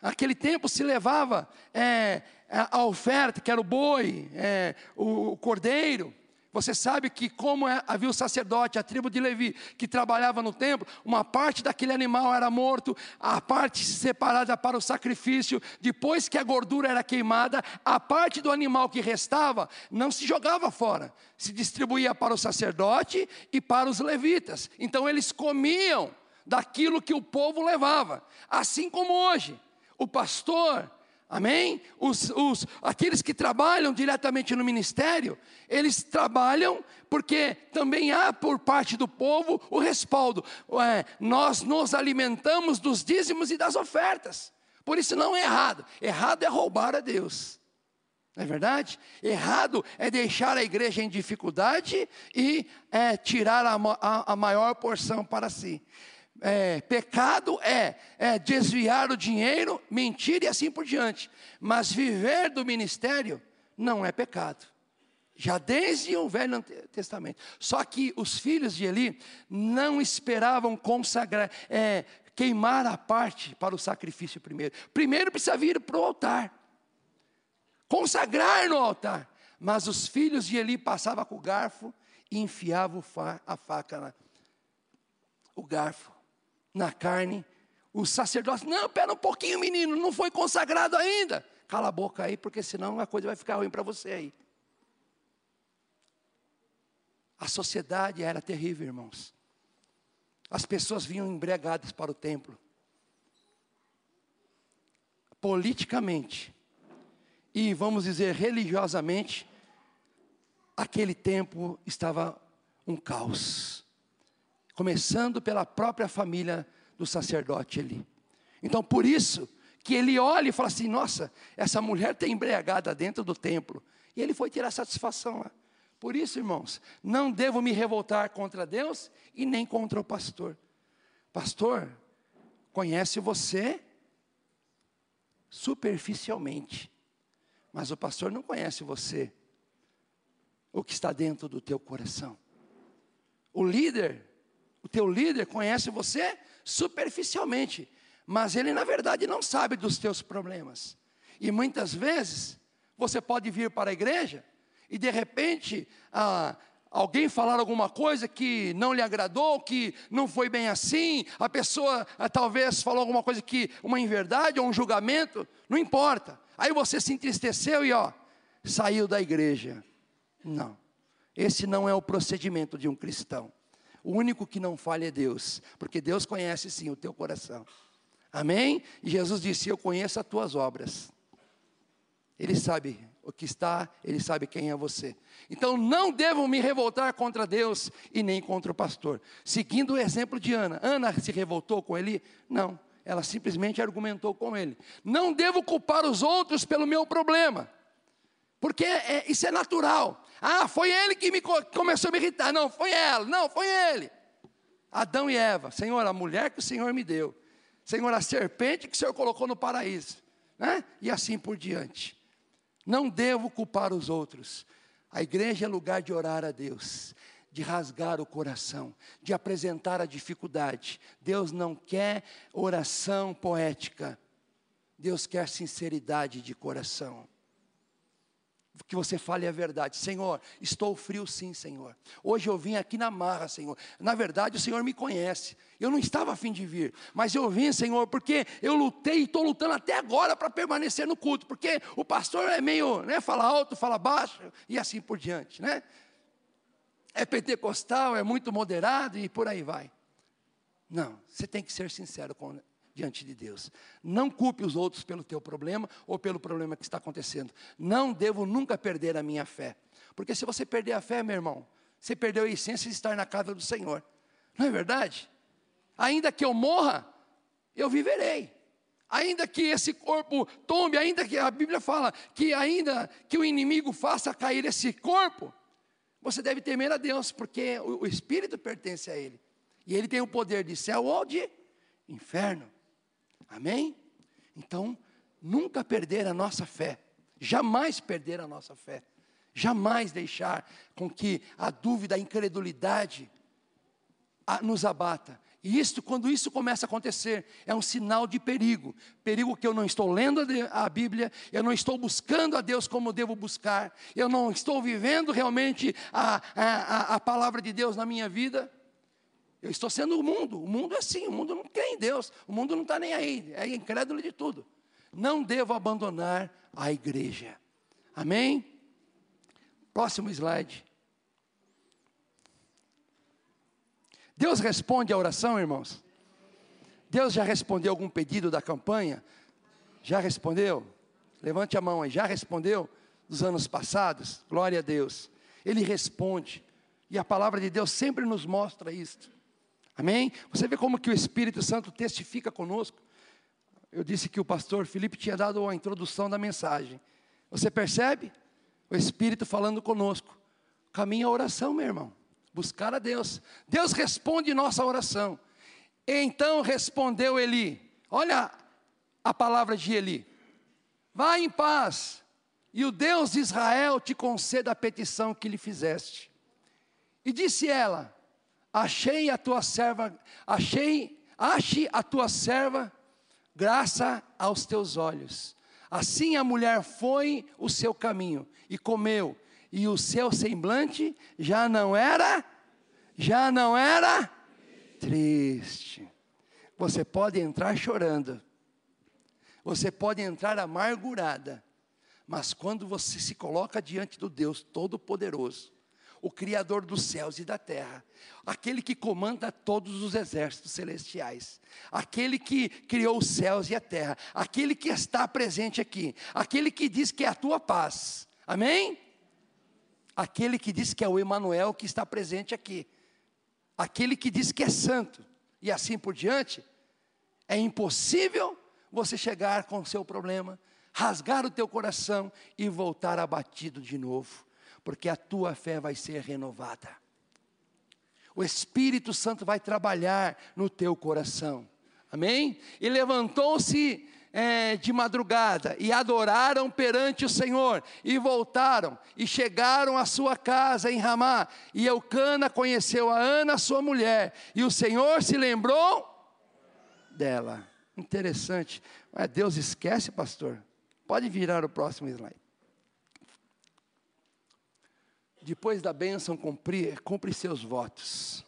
Naquele tempo se levava é, a oferta, que era o boi, é, o, o cordeiro, você sabe que, como é, havia o sacerdote, a tribo de Levi, que trabalhava no templo, uma parte daquele animal era morto, a parte separada para o sacrifício, depois que a gordura era queimada, a parte do animal que restava não se jogava fora, se distribuía para o sacerdote e para os levitas. Então eles comiam daquilo que o povo levava, assim como hoje. O pastor Amém? Os, os, aqueles que trabalham diretamente no ministério, eles trabalham porque também há por parte do povo o respaldo. É, nós nos alimentamos dos dízimos e das ofertas. Por isso não é errado. Errado é roubar a Deus. Não é verdade? Errado é deixar a igreja em dificuldade e é, tirar a, a, a maior porção para si é, pecado é, é desviar o dinheiro, mentir e assim por diante. Mas viver do ministério não é pecado. Já desde o Velho Testamento. Só que os filhos de Eli não esperavam consagrar, é, queimar a parte para o sacrifício primeiro. Primeiro precisa vir para o altar, consagrar no altar. Mas os filhos de Eli passavam com o garfo e enfiavam a faca na, o garfo na carne. O sacerdote, não, pera um pouquinho, menino, não foi consagrado ainda. Cala a boca aí, porque senão a coisa vai ficar ruim para você aí. A sociedade era terrível, irmãos. As pessoas vinham embriagadas para o templo. Politicamente e, vamos dizer, religiosamente, aquele tempo estava um caos começando pela própria família do sacerdote ali. Então, por isso que ele olha e fala assim: nossa, essa mulher está embriagada dentro do templo. E ele foi tirar satisfação lá. Por isso, irmãos, não devo me revoltar contra Deus e nem contra o pastor. Pastor, conhece você superficialmente, mas o pastor não conhece você, o que está dentro do teu coração. O líder o teu líder conhece você superficialmente, mas ele na verdade não sabe dos teus problemas. E muitas vezes você pode vir para a igreja e de repente ah, alguém falar alguma coisa que não lhe agradou, que não foi bem assim, a pessoa ah, talvez falou alguma coisa que uma inverdade ou um julgamento, não importa. Aí você se entristeceu e ó, saiu da igreja. Não. Esse não é o procedimento de um cristão. O único que não falha é Deus, porque Deus conhece sim o teu coração. Amém? E Jesus disse: Eu conheço as tuas obras. Ele sabe o que está, Ele sabe quem é você. Então não devo me revoltar contra Deus e nem contra o pastor. Seguindo o exemplo de Ana. Ana se revoltou com ele? Não. Ela simplesmente argumentou com ele. Não devo culpar os outros pelo meu problema. Porque é, isso é natural. Ah, foi ele que me começou a me irritar. Não, foi ela. Não, foi ele. Adão e Eva. Senhor, a mulher que o Senhor me deu. Senhor, a serpente que o Senhor colocou no paraíso. Né? E assim por diante. Não devo culpar os outros. A igreja é lugar de orar a Deus, de rasgar o coração, de apresentar a dificuldade. Deus não quer oração poética. Deus quer sinceridade de coração que você fale a verdade. Senhor, estou frio sim, Senhor. Hoje eu vim aqui na marra, Senhor. Na verdade, o Senhor me conhece. Eu não estava afim de vir, mas eu vim, Senhor, porque eu lutei e estou lutando até agora para permanecer no culto, porque o pastor é meio, né, fala alto, fala baixo e assim por diante, né? É pentecostal, é muito moderado e por aí vai. Não, você tem que ser sincero com, diante de Deus. Não culpe os outros pelo teu problema ou pelo problema que está acontecendo. Não devo nunca perder a minha fé. Porque se você perder a fé, meu irmão, você perdeu a essência de estar na casa do Senhor. Não é verdade? Ainda que eu morra, eu viverei. Ainda que esse corpo tombe, ainda que a Bíblia fala que ainda que o inimigo faça cair esse corpo, você deve temer a Deus, porque o, o espírito pertence a ele. E ele tem o poder de céu ou de inferno. Amém? Então, nunca perder a nossa fé, jamais perder a nossa fé, jamais deixar com que a dúvida, a incredulidade nos abata. E isso, quando isso começa a acontecer, é um sinal de perigo. Perigo que eu não estou lendo a Bíblia, eu não estou buscando a Deus como devo buscar, eu não estou vivendo realmente a, a, a palavra de Deus na minha vida. Eu estou sendo o mundo. O mundo é assim, o mundo não crê em Deus, o mundo não está nem aí, é incrédulo de tudo. Não devo abandonar a igreja. Amém? Próximo slide. Deus responde a oração, irmãos? Deus já respondeu algum pedido da campanha? Já respondeu? Levante a mão aí, já respondeu dos anos passados? Glória a Deus. Ele responde. E a palavra de Deus sempre nos mostra isso. Amém? Você vê como que o Espírito Santo testifica conosco. Eu disse que o pastor Felipe tinha dado a introdução da mensagem. Você percebe? O Espírito falando conosco. Caminha a oração, meu irmão. Buscar a Deus. Deus responde nossa oração. Então respondeu Eli. Olha a palavra de Eli. Vá em paz, e o Deus de Israel te conceda a petição que lhe fizeste. E disse ela: achei a tua serva, achei, ache a tua serva graça aos teus olhos. Assim a mulher foi o seu caminho e comeu, e o seu semblante já não era, já não era triste. Você pode entrar chorando, você pode entrar amargurada, mas quando você se coloca diante do Deus Todo-Poderoso, o Criador dos céus e da terra, aquele que comanda todos os exércitos celestiais, aquele que criou os céus e a terra, aquele que está presente aqui, aquele que diz que é a tua paz, amém? Aquele que diz que é o Emanuel que está presente aqui, aquele que diz que é santo, e assim por diante, é impossível você chegar com o seu problema, rasgar o teu coração e voltar abatido de novo porque a tua fé vai ser renovada. O Espírito Santo vai trabalhar no teu coração. Amém? E levantou-se é, de madrugada e adoraram perante o Senhor e voltaram e chegaram à sua casa em Ramá. E Eucana conheceu a Ana, sua mulher, e o Senhor se lembrou dela. Interessante. Mas Deus esquece, pastor? Pode virar o próximo slide. Depois da bênção, cumpre, cumpre seus votos.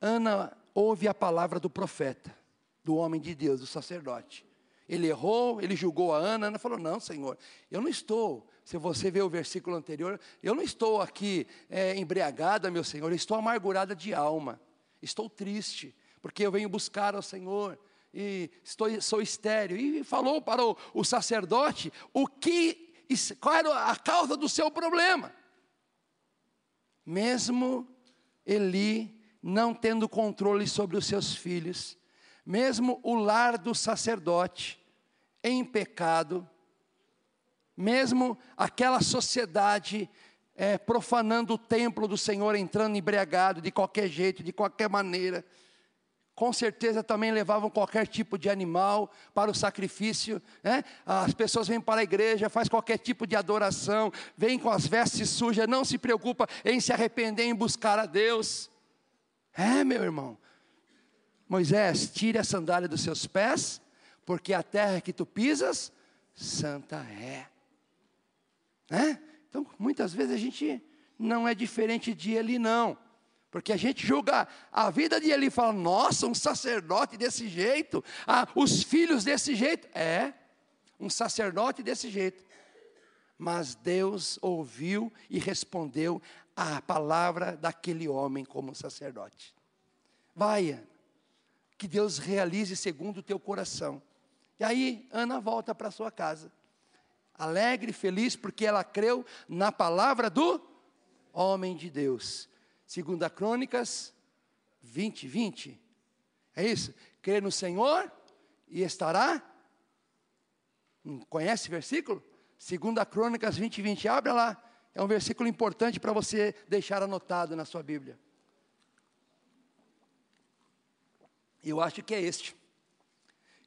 Ana ouve a palavra do profeta, do homem de Deus, do sacerdote. Ele errou, ele julgou a Ana. Ana falou: Não, Senhor, eu não estou. Se você ver o versículo anterior, eu não estou aqui é, embriagada, meu Senhor, eu estou amargurada de alma. Estou triste, porque eu venho buscar ao Senhor. e estou, sou estéreo. E falou para o, o sacerdote o que, qual era a causa do seu problema. Mesmo Eli não tendo controle sobre os seus filhos, mesmo o lar do sacerdote em pecado, mesmo aquela sociedade é, profanando o templo do Senhor, entrando embriagado de qualquer jeito, de qualquer maneira, com certeza também levavam qualquer tipo de animal para o sacrifício. Né? As pessoas vêm para a igreja, faz qualquer tipo de adoração, vêm com as vestes sujas, não se preocupa em se arrepender, em buscar a Deus. É, meu irmão. Moisés, tire a sandália dos seus pés, porque a terra que tu pisas, santa é. Né? Então, muitas vezes a gente não é diferente de ele, não. Porque a gente julga a vida de ele e fala, nossa, um sacerdote desse jeito, ah, os filhos desse jeito. É, um sacerdote desse jeito. Mas Deus ouviu e respondeu a palavra daquele homem como sacerdote. Vai, que Deus realize segundo o teu coração. E aí, Ana volta para sua casa, alegre feliz, porque ela creu na palavra do homem de Deus. Segunda Crônicas 20, 20. É isso? Crê no Senhor e estará. Conhece o versículo? Segunda Crônicas 20, 20. Abra lá. É um versículo importante para você deixar anotado na sua Bíblia. Eu acho que é este.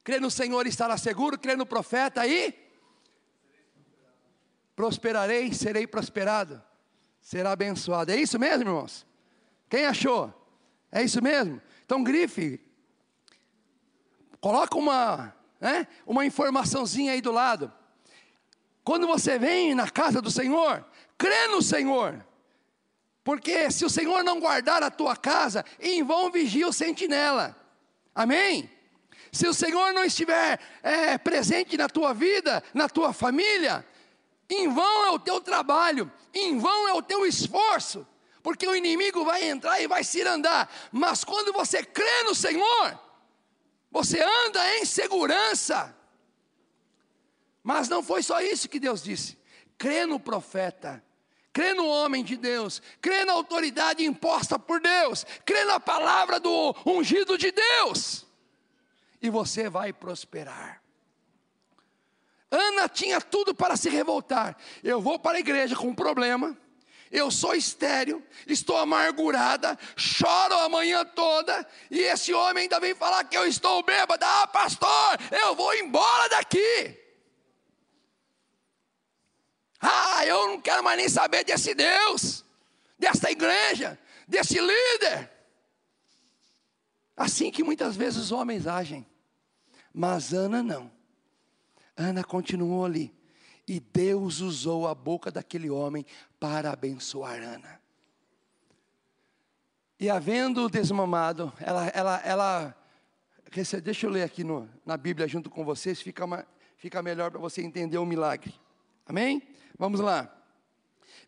Crê no Senhor e estará seguro, crê no profeta e prosperarei, serei prosperado, será abençoado. É isso mesmo, irmãos? Quem achou? É isso mesmo? Então grife. Coloca uma, né, uma informaçãozinha aí do lado. Quando você vem na casa do Senhor, crê no Senhor. Porque se o Senhor não guardar a tua casa, em vão vigia o sentinela. Amém? Se o Senhor não estiver é, presente na tua vida, na tua família, em vão é o teu trabalho, em vão é o teu esforço porque o inimigo vai entrar e vai se andar. Mas quando você crê no Senhor, você anda em segurança. Mas não foi só isso que Deus disse. Crê no profeta, crê no homem de Deus, crê na autoridade imposta por Deus, crê na palavra do ungido de Deus, e você vai prosperar. Ana tinha tudo para se revoltar. Eu vou para a igreja com um problema eu sou estéreo, estou amargurada, choro a manhã toda, e esse homem ainda vem falar que eu estou bêbada. Ah, pastor, eu vou embora daqui. Ah, eu não quero mais nem saber desse Deus, dessa igreja, desse líder. Assim que muitas vezes os homens agem, mas Ana não. Ana continuou ali. E Deus usou a boca daquele homem para abençoar Ana. E havendo desmamado, ela, ela, ela deixa eu ler aqui no, na Bíblia junto com vocês, fica, uma, fica melhor para você entender o milagre. Amém? Vamos lá.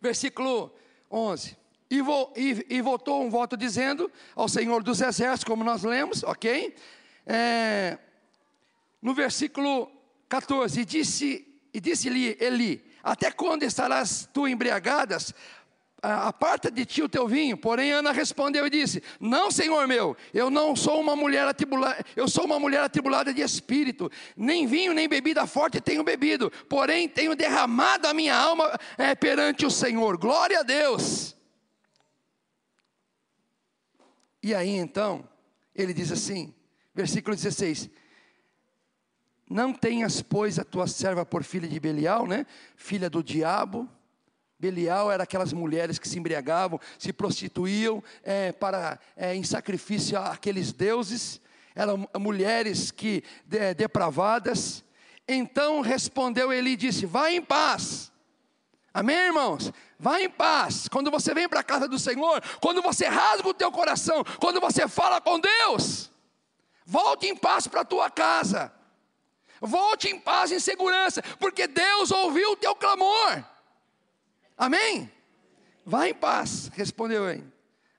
Versículo 11. E, vo, e, e um voto dizendo ao Senhor dos Exércitos, como nós lemos, ok? É, no versículo 14, e disse e disse-lhe Eli: Até quando estarás tu embriagadas? aparta de ti o teu vinho. Porém, Ana respondeu e disse: Não, Senhor meu, eu não sou uma mulher atribulada, eu sou uma mulher atribulada de espírito, nem vinho nem bebida forte tenho bebido, porém tenho derramado a minha alma é, perante o Senhor. Glória a Deus. E aí então, ele diz assim, versículo 16: não tenhas, pois, a tua serva por filha de Belial, né? Filha do diabo. Belial era aquelas mulheres que se embriagavam, se prostituíam é, para é, em sacrifício àqueles deuses. Eram mulheres que de, depravadas. Então respondeu ele e disse: Vá em paz. Amém, irmãos? Vá em paz. Quando você vem para a casa do Senhor, quando você rasga o teu coração, quando você fala com Deus, volte em paz para a tua casa. Volte em paz e segurança, porque Deus ouviu o teu clamor. Amém? Vá em paz, respondeu ele.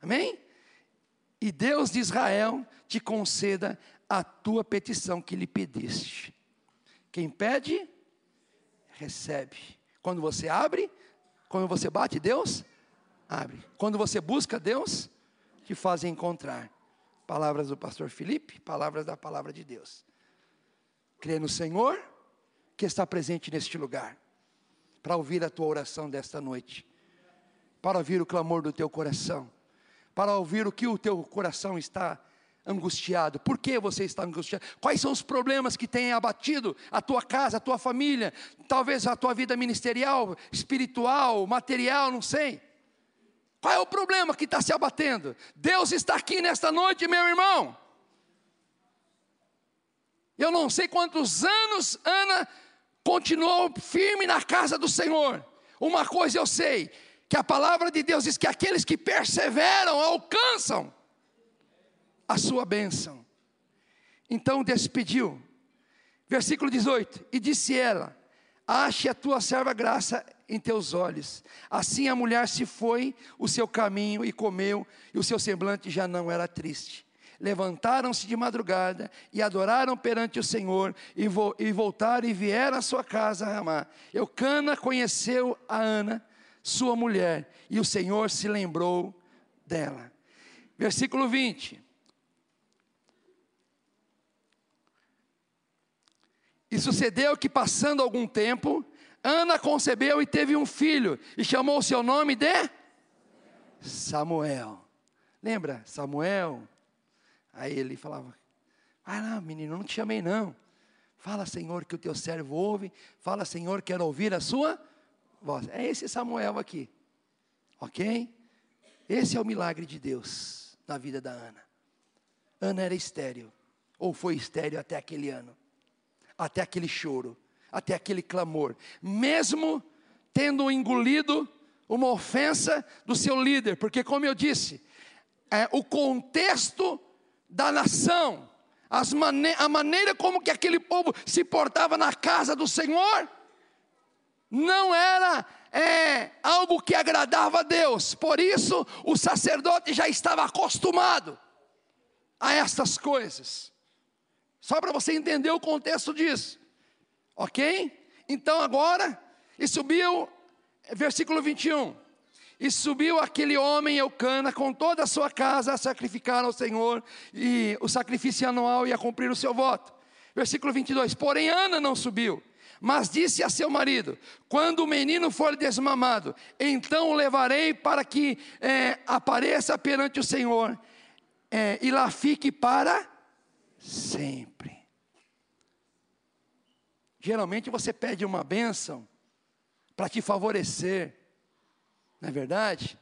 Amém? E Deus de Israel te conceda a tua petição que lhe pediste. Quem pede, recebe. Quando você abre, quando você bate, Deus abre. Quando você busca Deus, te faz encontrar. Palavras do pastor Felipe, palavras da palavra de Deus. Crê no Senhor, que está presente neste lugar, para ouvir a tua oração desta noite, para ouvir o clamor do teu coração, para ouvir o que o teu coração está angustiado. Por que você está angustiado? Quais são os problemas que têm abatido a tua casa, a tua família, talvez a tua vida ministerial, espiritual, material, não sei. Qual é o problema que está se abatendo? Deus está aqui nesta noite, meu irmão. Eu não sei quantos anos Ana continuou firme na casa do Senhor. Uma coisa eu sei, que a palavra de Deus diz que aqueles que perseveram alcançam a sua bênção. Então despediu. Versículo 18: E disse ela: Ache a tua serva graça em teus olhos. Assim a mulher se foi o seu caminho e comeu, e o seu semblante já não era triste. Levantaram-se de madrugada e adoraram perante o Senhor, e, vo e voltaram e vieram à sua casa a Ramá. Eucana conheceu a Ana, sua mulher, e o Senhor se lembrou dela. Versículo 20. E sucedeu que, passando algum tempo, Ana concebeu e teve um filho, e chamou o seu nome de Samuel. Lembra? Samuel. Aí ele falava: Ah, não, menino, não te chamei não. Fala, Senhor, que o teu servo ouve. Fala, Senhor, quero ouvir a sua voz. É esse Samuel aqui. Ok? Esse é o milagre de Deus na vida da Ana. Ana era estéreo, ou foi estéreo até aquele ano até aquele choro, até aquele clamor, mesmo tendo engolido uma ofensa do seu líder, porque, como eu disse, é, o contexto da nação, mane a maneira como que aquele povo se portava na casa do Senhor, não era é, algo que agradava a Deus, por isso o sacerdote já estava acostumado a estas coisas. Só para você entender o contexto disso. Ok? Então agora, e subiu, versículo 21. E subiu aquele homem Eucana com toda a sua casa a sacrificar ao Senhor e o sacrifício anual e a cumprir o seu voto. Versículo 22. Porém Ana não subiu, mas disse a seu marido: Quando o menino for desmamado, então o levarei para que é, apareça perante o Senhor é, e lá fique para sempre. Geralmente você pede uma bênção para te favorecer, não é verdade?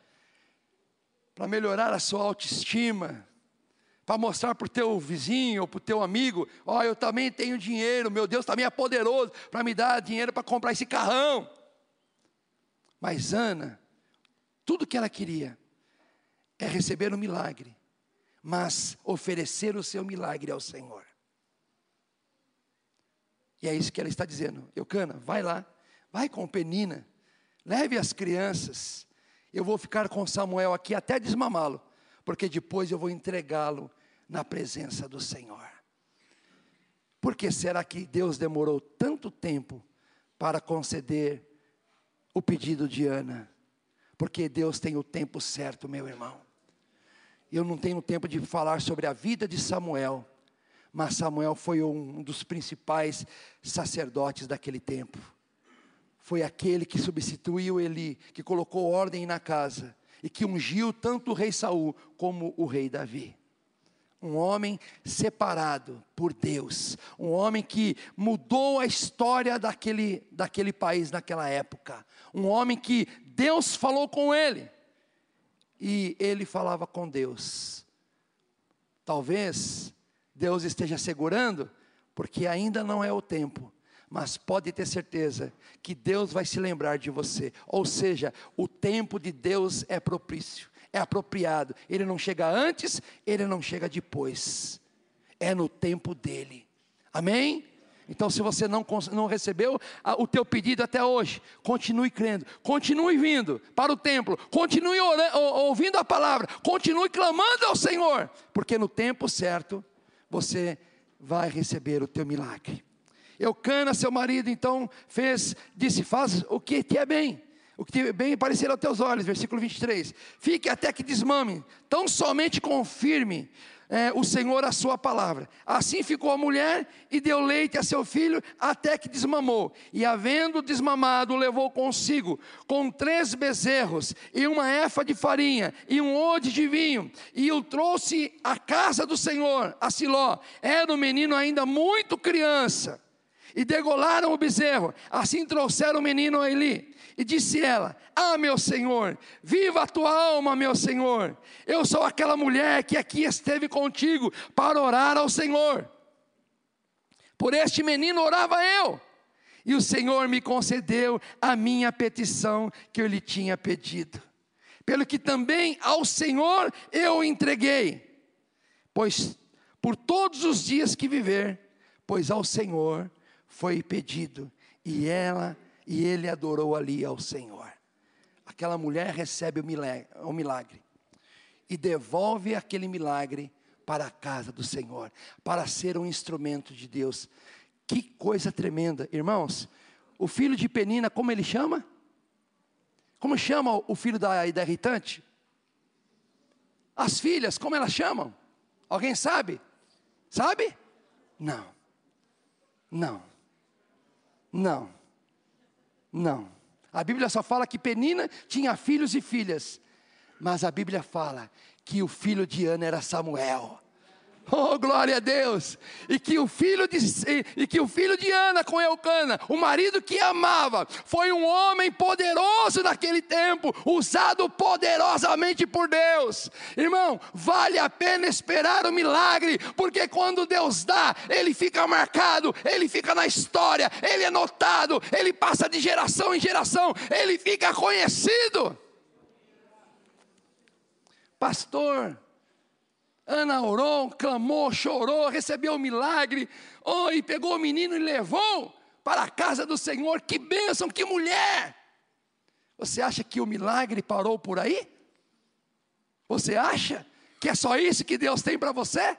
Para melhorar a sua autoestima, para mostrar para o teu vizinho ou para o teu amigo: ó, oh, eu também tenho dinheiro, meu Deus também é poderoso para me dar dinheiro para comprar esse carrão. Mas Ana, tudo que ela queria é receber um milagre mas oferecer o seu milagre ao Senhor. E é isso que ela está dizendo. Eucana, vai lá, vai com Penina, leve as crianças. Eu vou ficar com Samuel aqui até desmamá-lo, porque depois eu vou entregá-lo na presença do Senhor. Por que será que Deus demorou tanto tempo para conceder o pedido de Ana? Porque Deus tem o tempo certo, meu irmão. Eu não tenho tempo de falar sobre a vida de Samuel, mas Samuel foi um dos principais sacerdotes daquele tempo. Foi aquele que substituiu Eli, que colocou ordem na casa e que ungiu tanto o rei Saul como o rei Davi. Um homem separado por Deus, um homem que mudou a história daquele, daquele país naquela época, um homem que Deus falou com ele e ele falava com Deus. Talvez Deus esteja segurando, porque ainda não é o tempo, mas pode ter certeza que Deus vai se lembrar de você. Ou seja, o tempo de Deus é propício, é apropriado. Ele não chega antes, ele não chega depois. É no tempo dele. Amém? Então, se você não, não recebeu o teu pedido até hoje, continue crendo, continue vindo para o templo, continue orando, ouvindo a palavra, continue clamando ao Senhor, porque no tempo certo você vai receber o teu milagre. Eucana, seu marido, então fez, disse: Faz o que te é bem, o que te é bem parecer aos teus olhos, versículo 23. Fique até que desmame, tão somente confirme é, o Senhor a sua palavra. Assim ficou a mulher e deu leite a seu filho até que desmamou. E havendo desmamado, levou consigo com três bezerros e uma efa de farinha e um ode de vinho. E o trouxe à casa do Senhor, a Siló. Era um menino ainda muito criança. E degolaram o bezerro. Assim trouxeram o menino a Eli. E disse ela: Ah, meu senhor, viva a tua alma, meu senhor. Eu sou aquela mulher que aqui esteve contigo para orar ao Senhor. Por este menino orava eu. E o Senhor me concedeu a minha petição que eu lhe tinha pedido. Pelo que também ao Senhor eu entreguei. Pois por todos os dias que viver, pois ao Senhor foi pedido, e ela e ele adorou ali ao Senhor. Aquela mulher recebe o milagre, e devolve aquele milagre para a casa do Senhor, para ser um instrumento de Deus. Que coisa tremenda, irmãos. O filho de Penina, como ele chama? Como chama o filho da, da irritante? As filhas, como elas chamam? Alguém sabe? Sabe? Não. Não. Não. Não. A Bíblia só fala que Penina tinha filhos e filhas. Mas a Bíblia fala que o filho de Ana era Samuel. Oh, glória a Deus! E que o filho de, e que o filho de Ana com Eucana, o marido que amava, foi um homem poderoso naquele tempo, usado poderosamente por Deus. Irmão, vale a pena esperar o milagre, porque quando Deus dá, ele fica marcado, ele fica na história, ele é notado, ele passa de geração em geração, ele fica conhecido. Pastor, Ana orou, clamou, chorou, recebeu o milagre, oh, e pegou o menino e levou para a casa do Senhor. Que bênção, que mulher! Você acha que o milagre parou por aí? Você acha que é só isso que Deus tem para você?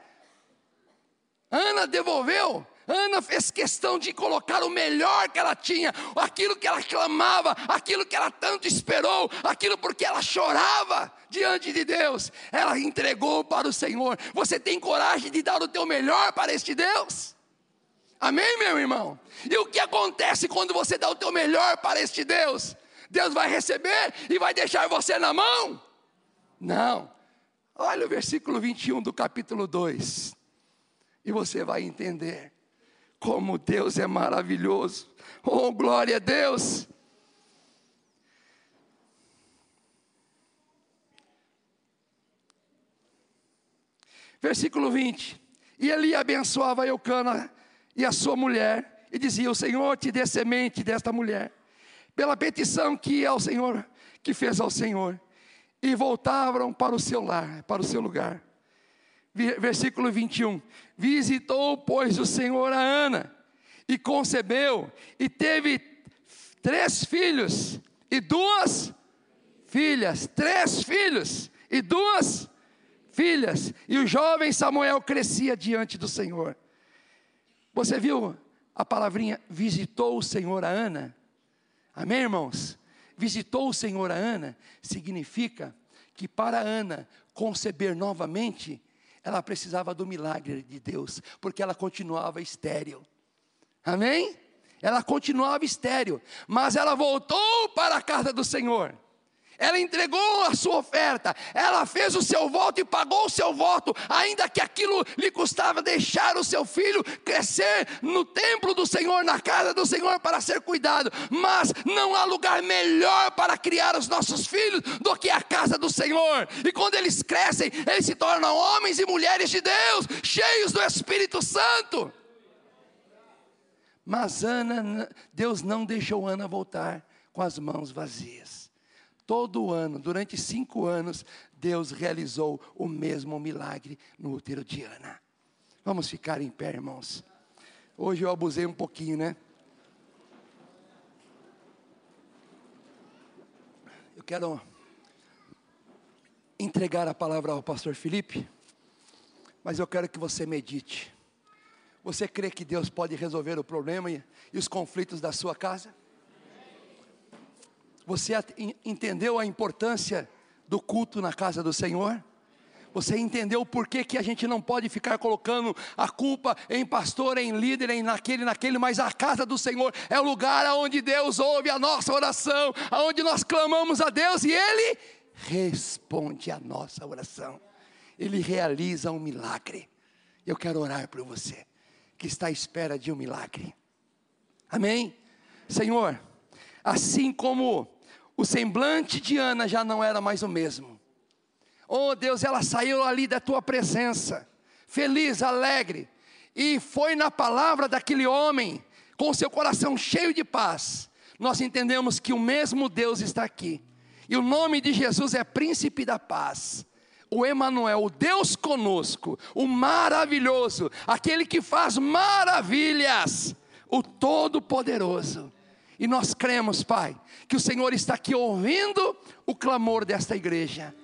Ana devolveu, Ana fez questão de colocar o melhor que ela tinha, aquilo que ela clamava, aquilo que ela tanto esperou, aquilo porque ela chorava diante de Deus, ela entregou para o Senhor. Você tem coragem de dar o teu melhor para este Deus? Amém, meu irmão? E o que acontece quando você dá o teu melhor para este Deus? Deus vai receber e vai deixar você na mão? Não. Olha o versículo 21 do capítulo 2. E você vai entender como Deus é maravilhoso. Oh, glória a Deus! Versículo 20. E Eli abençoava Eucana e a sua mulher, e dizia: O Senhor te dê semente desta mulher, pela petição que ao Senhor, que fez ao Senhor. E voltavam para o seu lar, para o seu lugar versículo 21. Visitou, pois, o Senhor a Ana, e concebeu, e teve três filhos e duas filhas. Três filhos e duas filhas. E o jovem Samuel crescia diante do Senhor. Você viu a palavrinha visitou o Senhor a Ana? Amém, irmãos? Visitou o Senhor a Ana significa que para Ana conceber novamente, ela precisava do milagre de Deus, porque ela continuava estéril. Amém? Ela continuava estéril, mas ela voltou para a casa do Senhor ela entregou a sua oferta, ela fez o seu voto e pagou o seu voto, ainda que aquilo lhe custava deixar o seu filho crescer no templo do Senhor, na casa do Senhor para ser cuidado, mas não há lugar melhor para criar os nossos filhos do que a casa do Senhor, e quando eles crescem, eles se tornam homens e mulheres de Deus, cheios do Espírito Santo. Mas Ana, Deus não deixou Ana voltar com as mãos vazias. Todo ano, durante cinco anos, Deus realizou o mesmo milagre no útero de Ana. Vamos ficar em pé, irmãos. Hoje eu abusei um pouquinho, né? Eu quero entregar a palavra ao pastor Felipe, mas eu quero que você medite. Você crê que Deus pode resolver o problema e, os conflitos da sua casa? Você entendeu a importância do culto na casa do Senhor? Você entendeu por que, que a gente não pode ficar colocando a culpa em pastor, em líder, em naquele, naquele, mas a casa do Senhor é o lugar onde Deus ouve a nossa oração, onde nós clamamos a Deus e Ele responde a nossa oração. Ele realiza um milagre. Eu quero orar por você que está à espera de um milagre. Amém? Senhor, assim como o semblante de Ana já não era mais o mesmo. Oh Deus, ela saiu ali da tua presença, feliz, alegre, e foi na palavra daquele homem, com seu coração cheio de paz. Nós entendemos que o mesmo Deus está aqui, e o nome de Jesus é Príncipe da Paz o Emanuel, o Deus conosco, o maravilhoso, aquele que faz maravilhas, o todo-poderoso. E nós cremos, Pai, que o Senhor está aqui ouvindo o clamor desta igreja.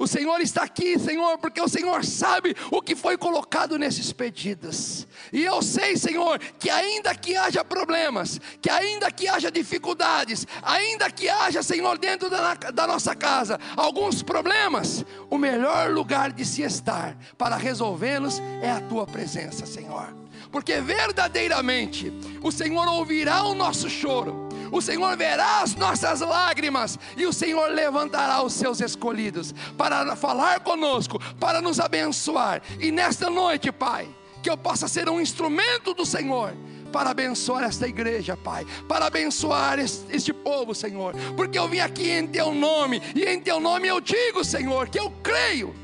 O Senhor está aqui, Senhor, porque o Senhor sabe o que foi colocado nesses pedidos. E eu sei, Senhor, que ainda que haja problemas, que ainda que haja dificuldades, ainda que haja, Senhor, dentro da, da nossa casa, alguns problemas, o melhor lugar de se estar para resolvê-los é a tua presença, Senhor. Porque verdadeiramente o Senhor ouvirá o nosso choro o Senhor verá as nossas lágrimas e o Senhor levantará os seus escolhidos para falar conosco, para nos abençoar. E nesta noite, Pai, que eu possa ser um instrumento do Senhor para abençoar esta igreja, Pai, para abençoar este, este, povo, Senhor, porque eu vim aqui em Teu nome, e em Teu nome eu digo, Senhor, que eu creio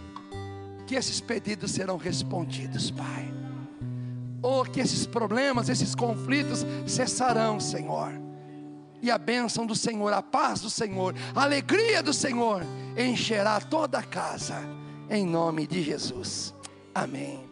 que esses pedidos serão respondidos, Pai. Ou que esses problemas, esses conflitos cessarão, Senhor e a bênção do Senhor, a paz do Senhor, a alegria do Senhor encherá toda a casa, em nome de Jesus. Amém.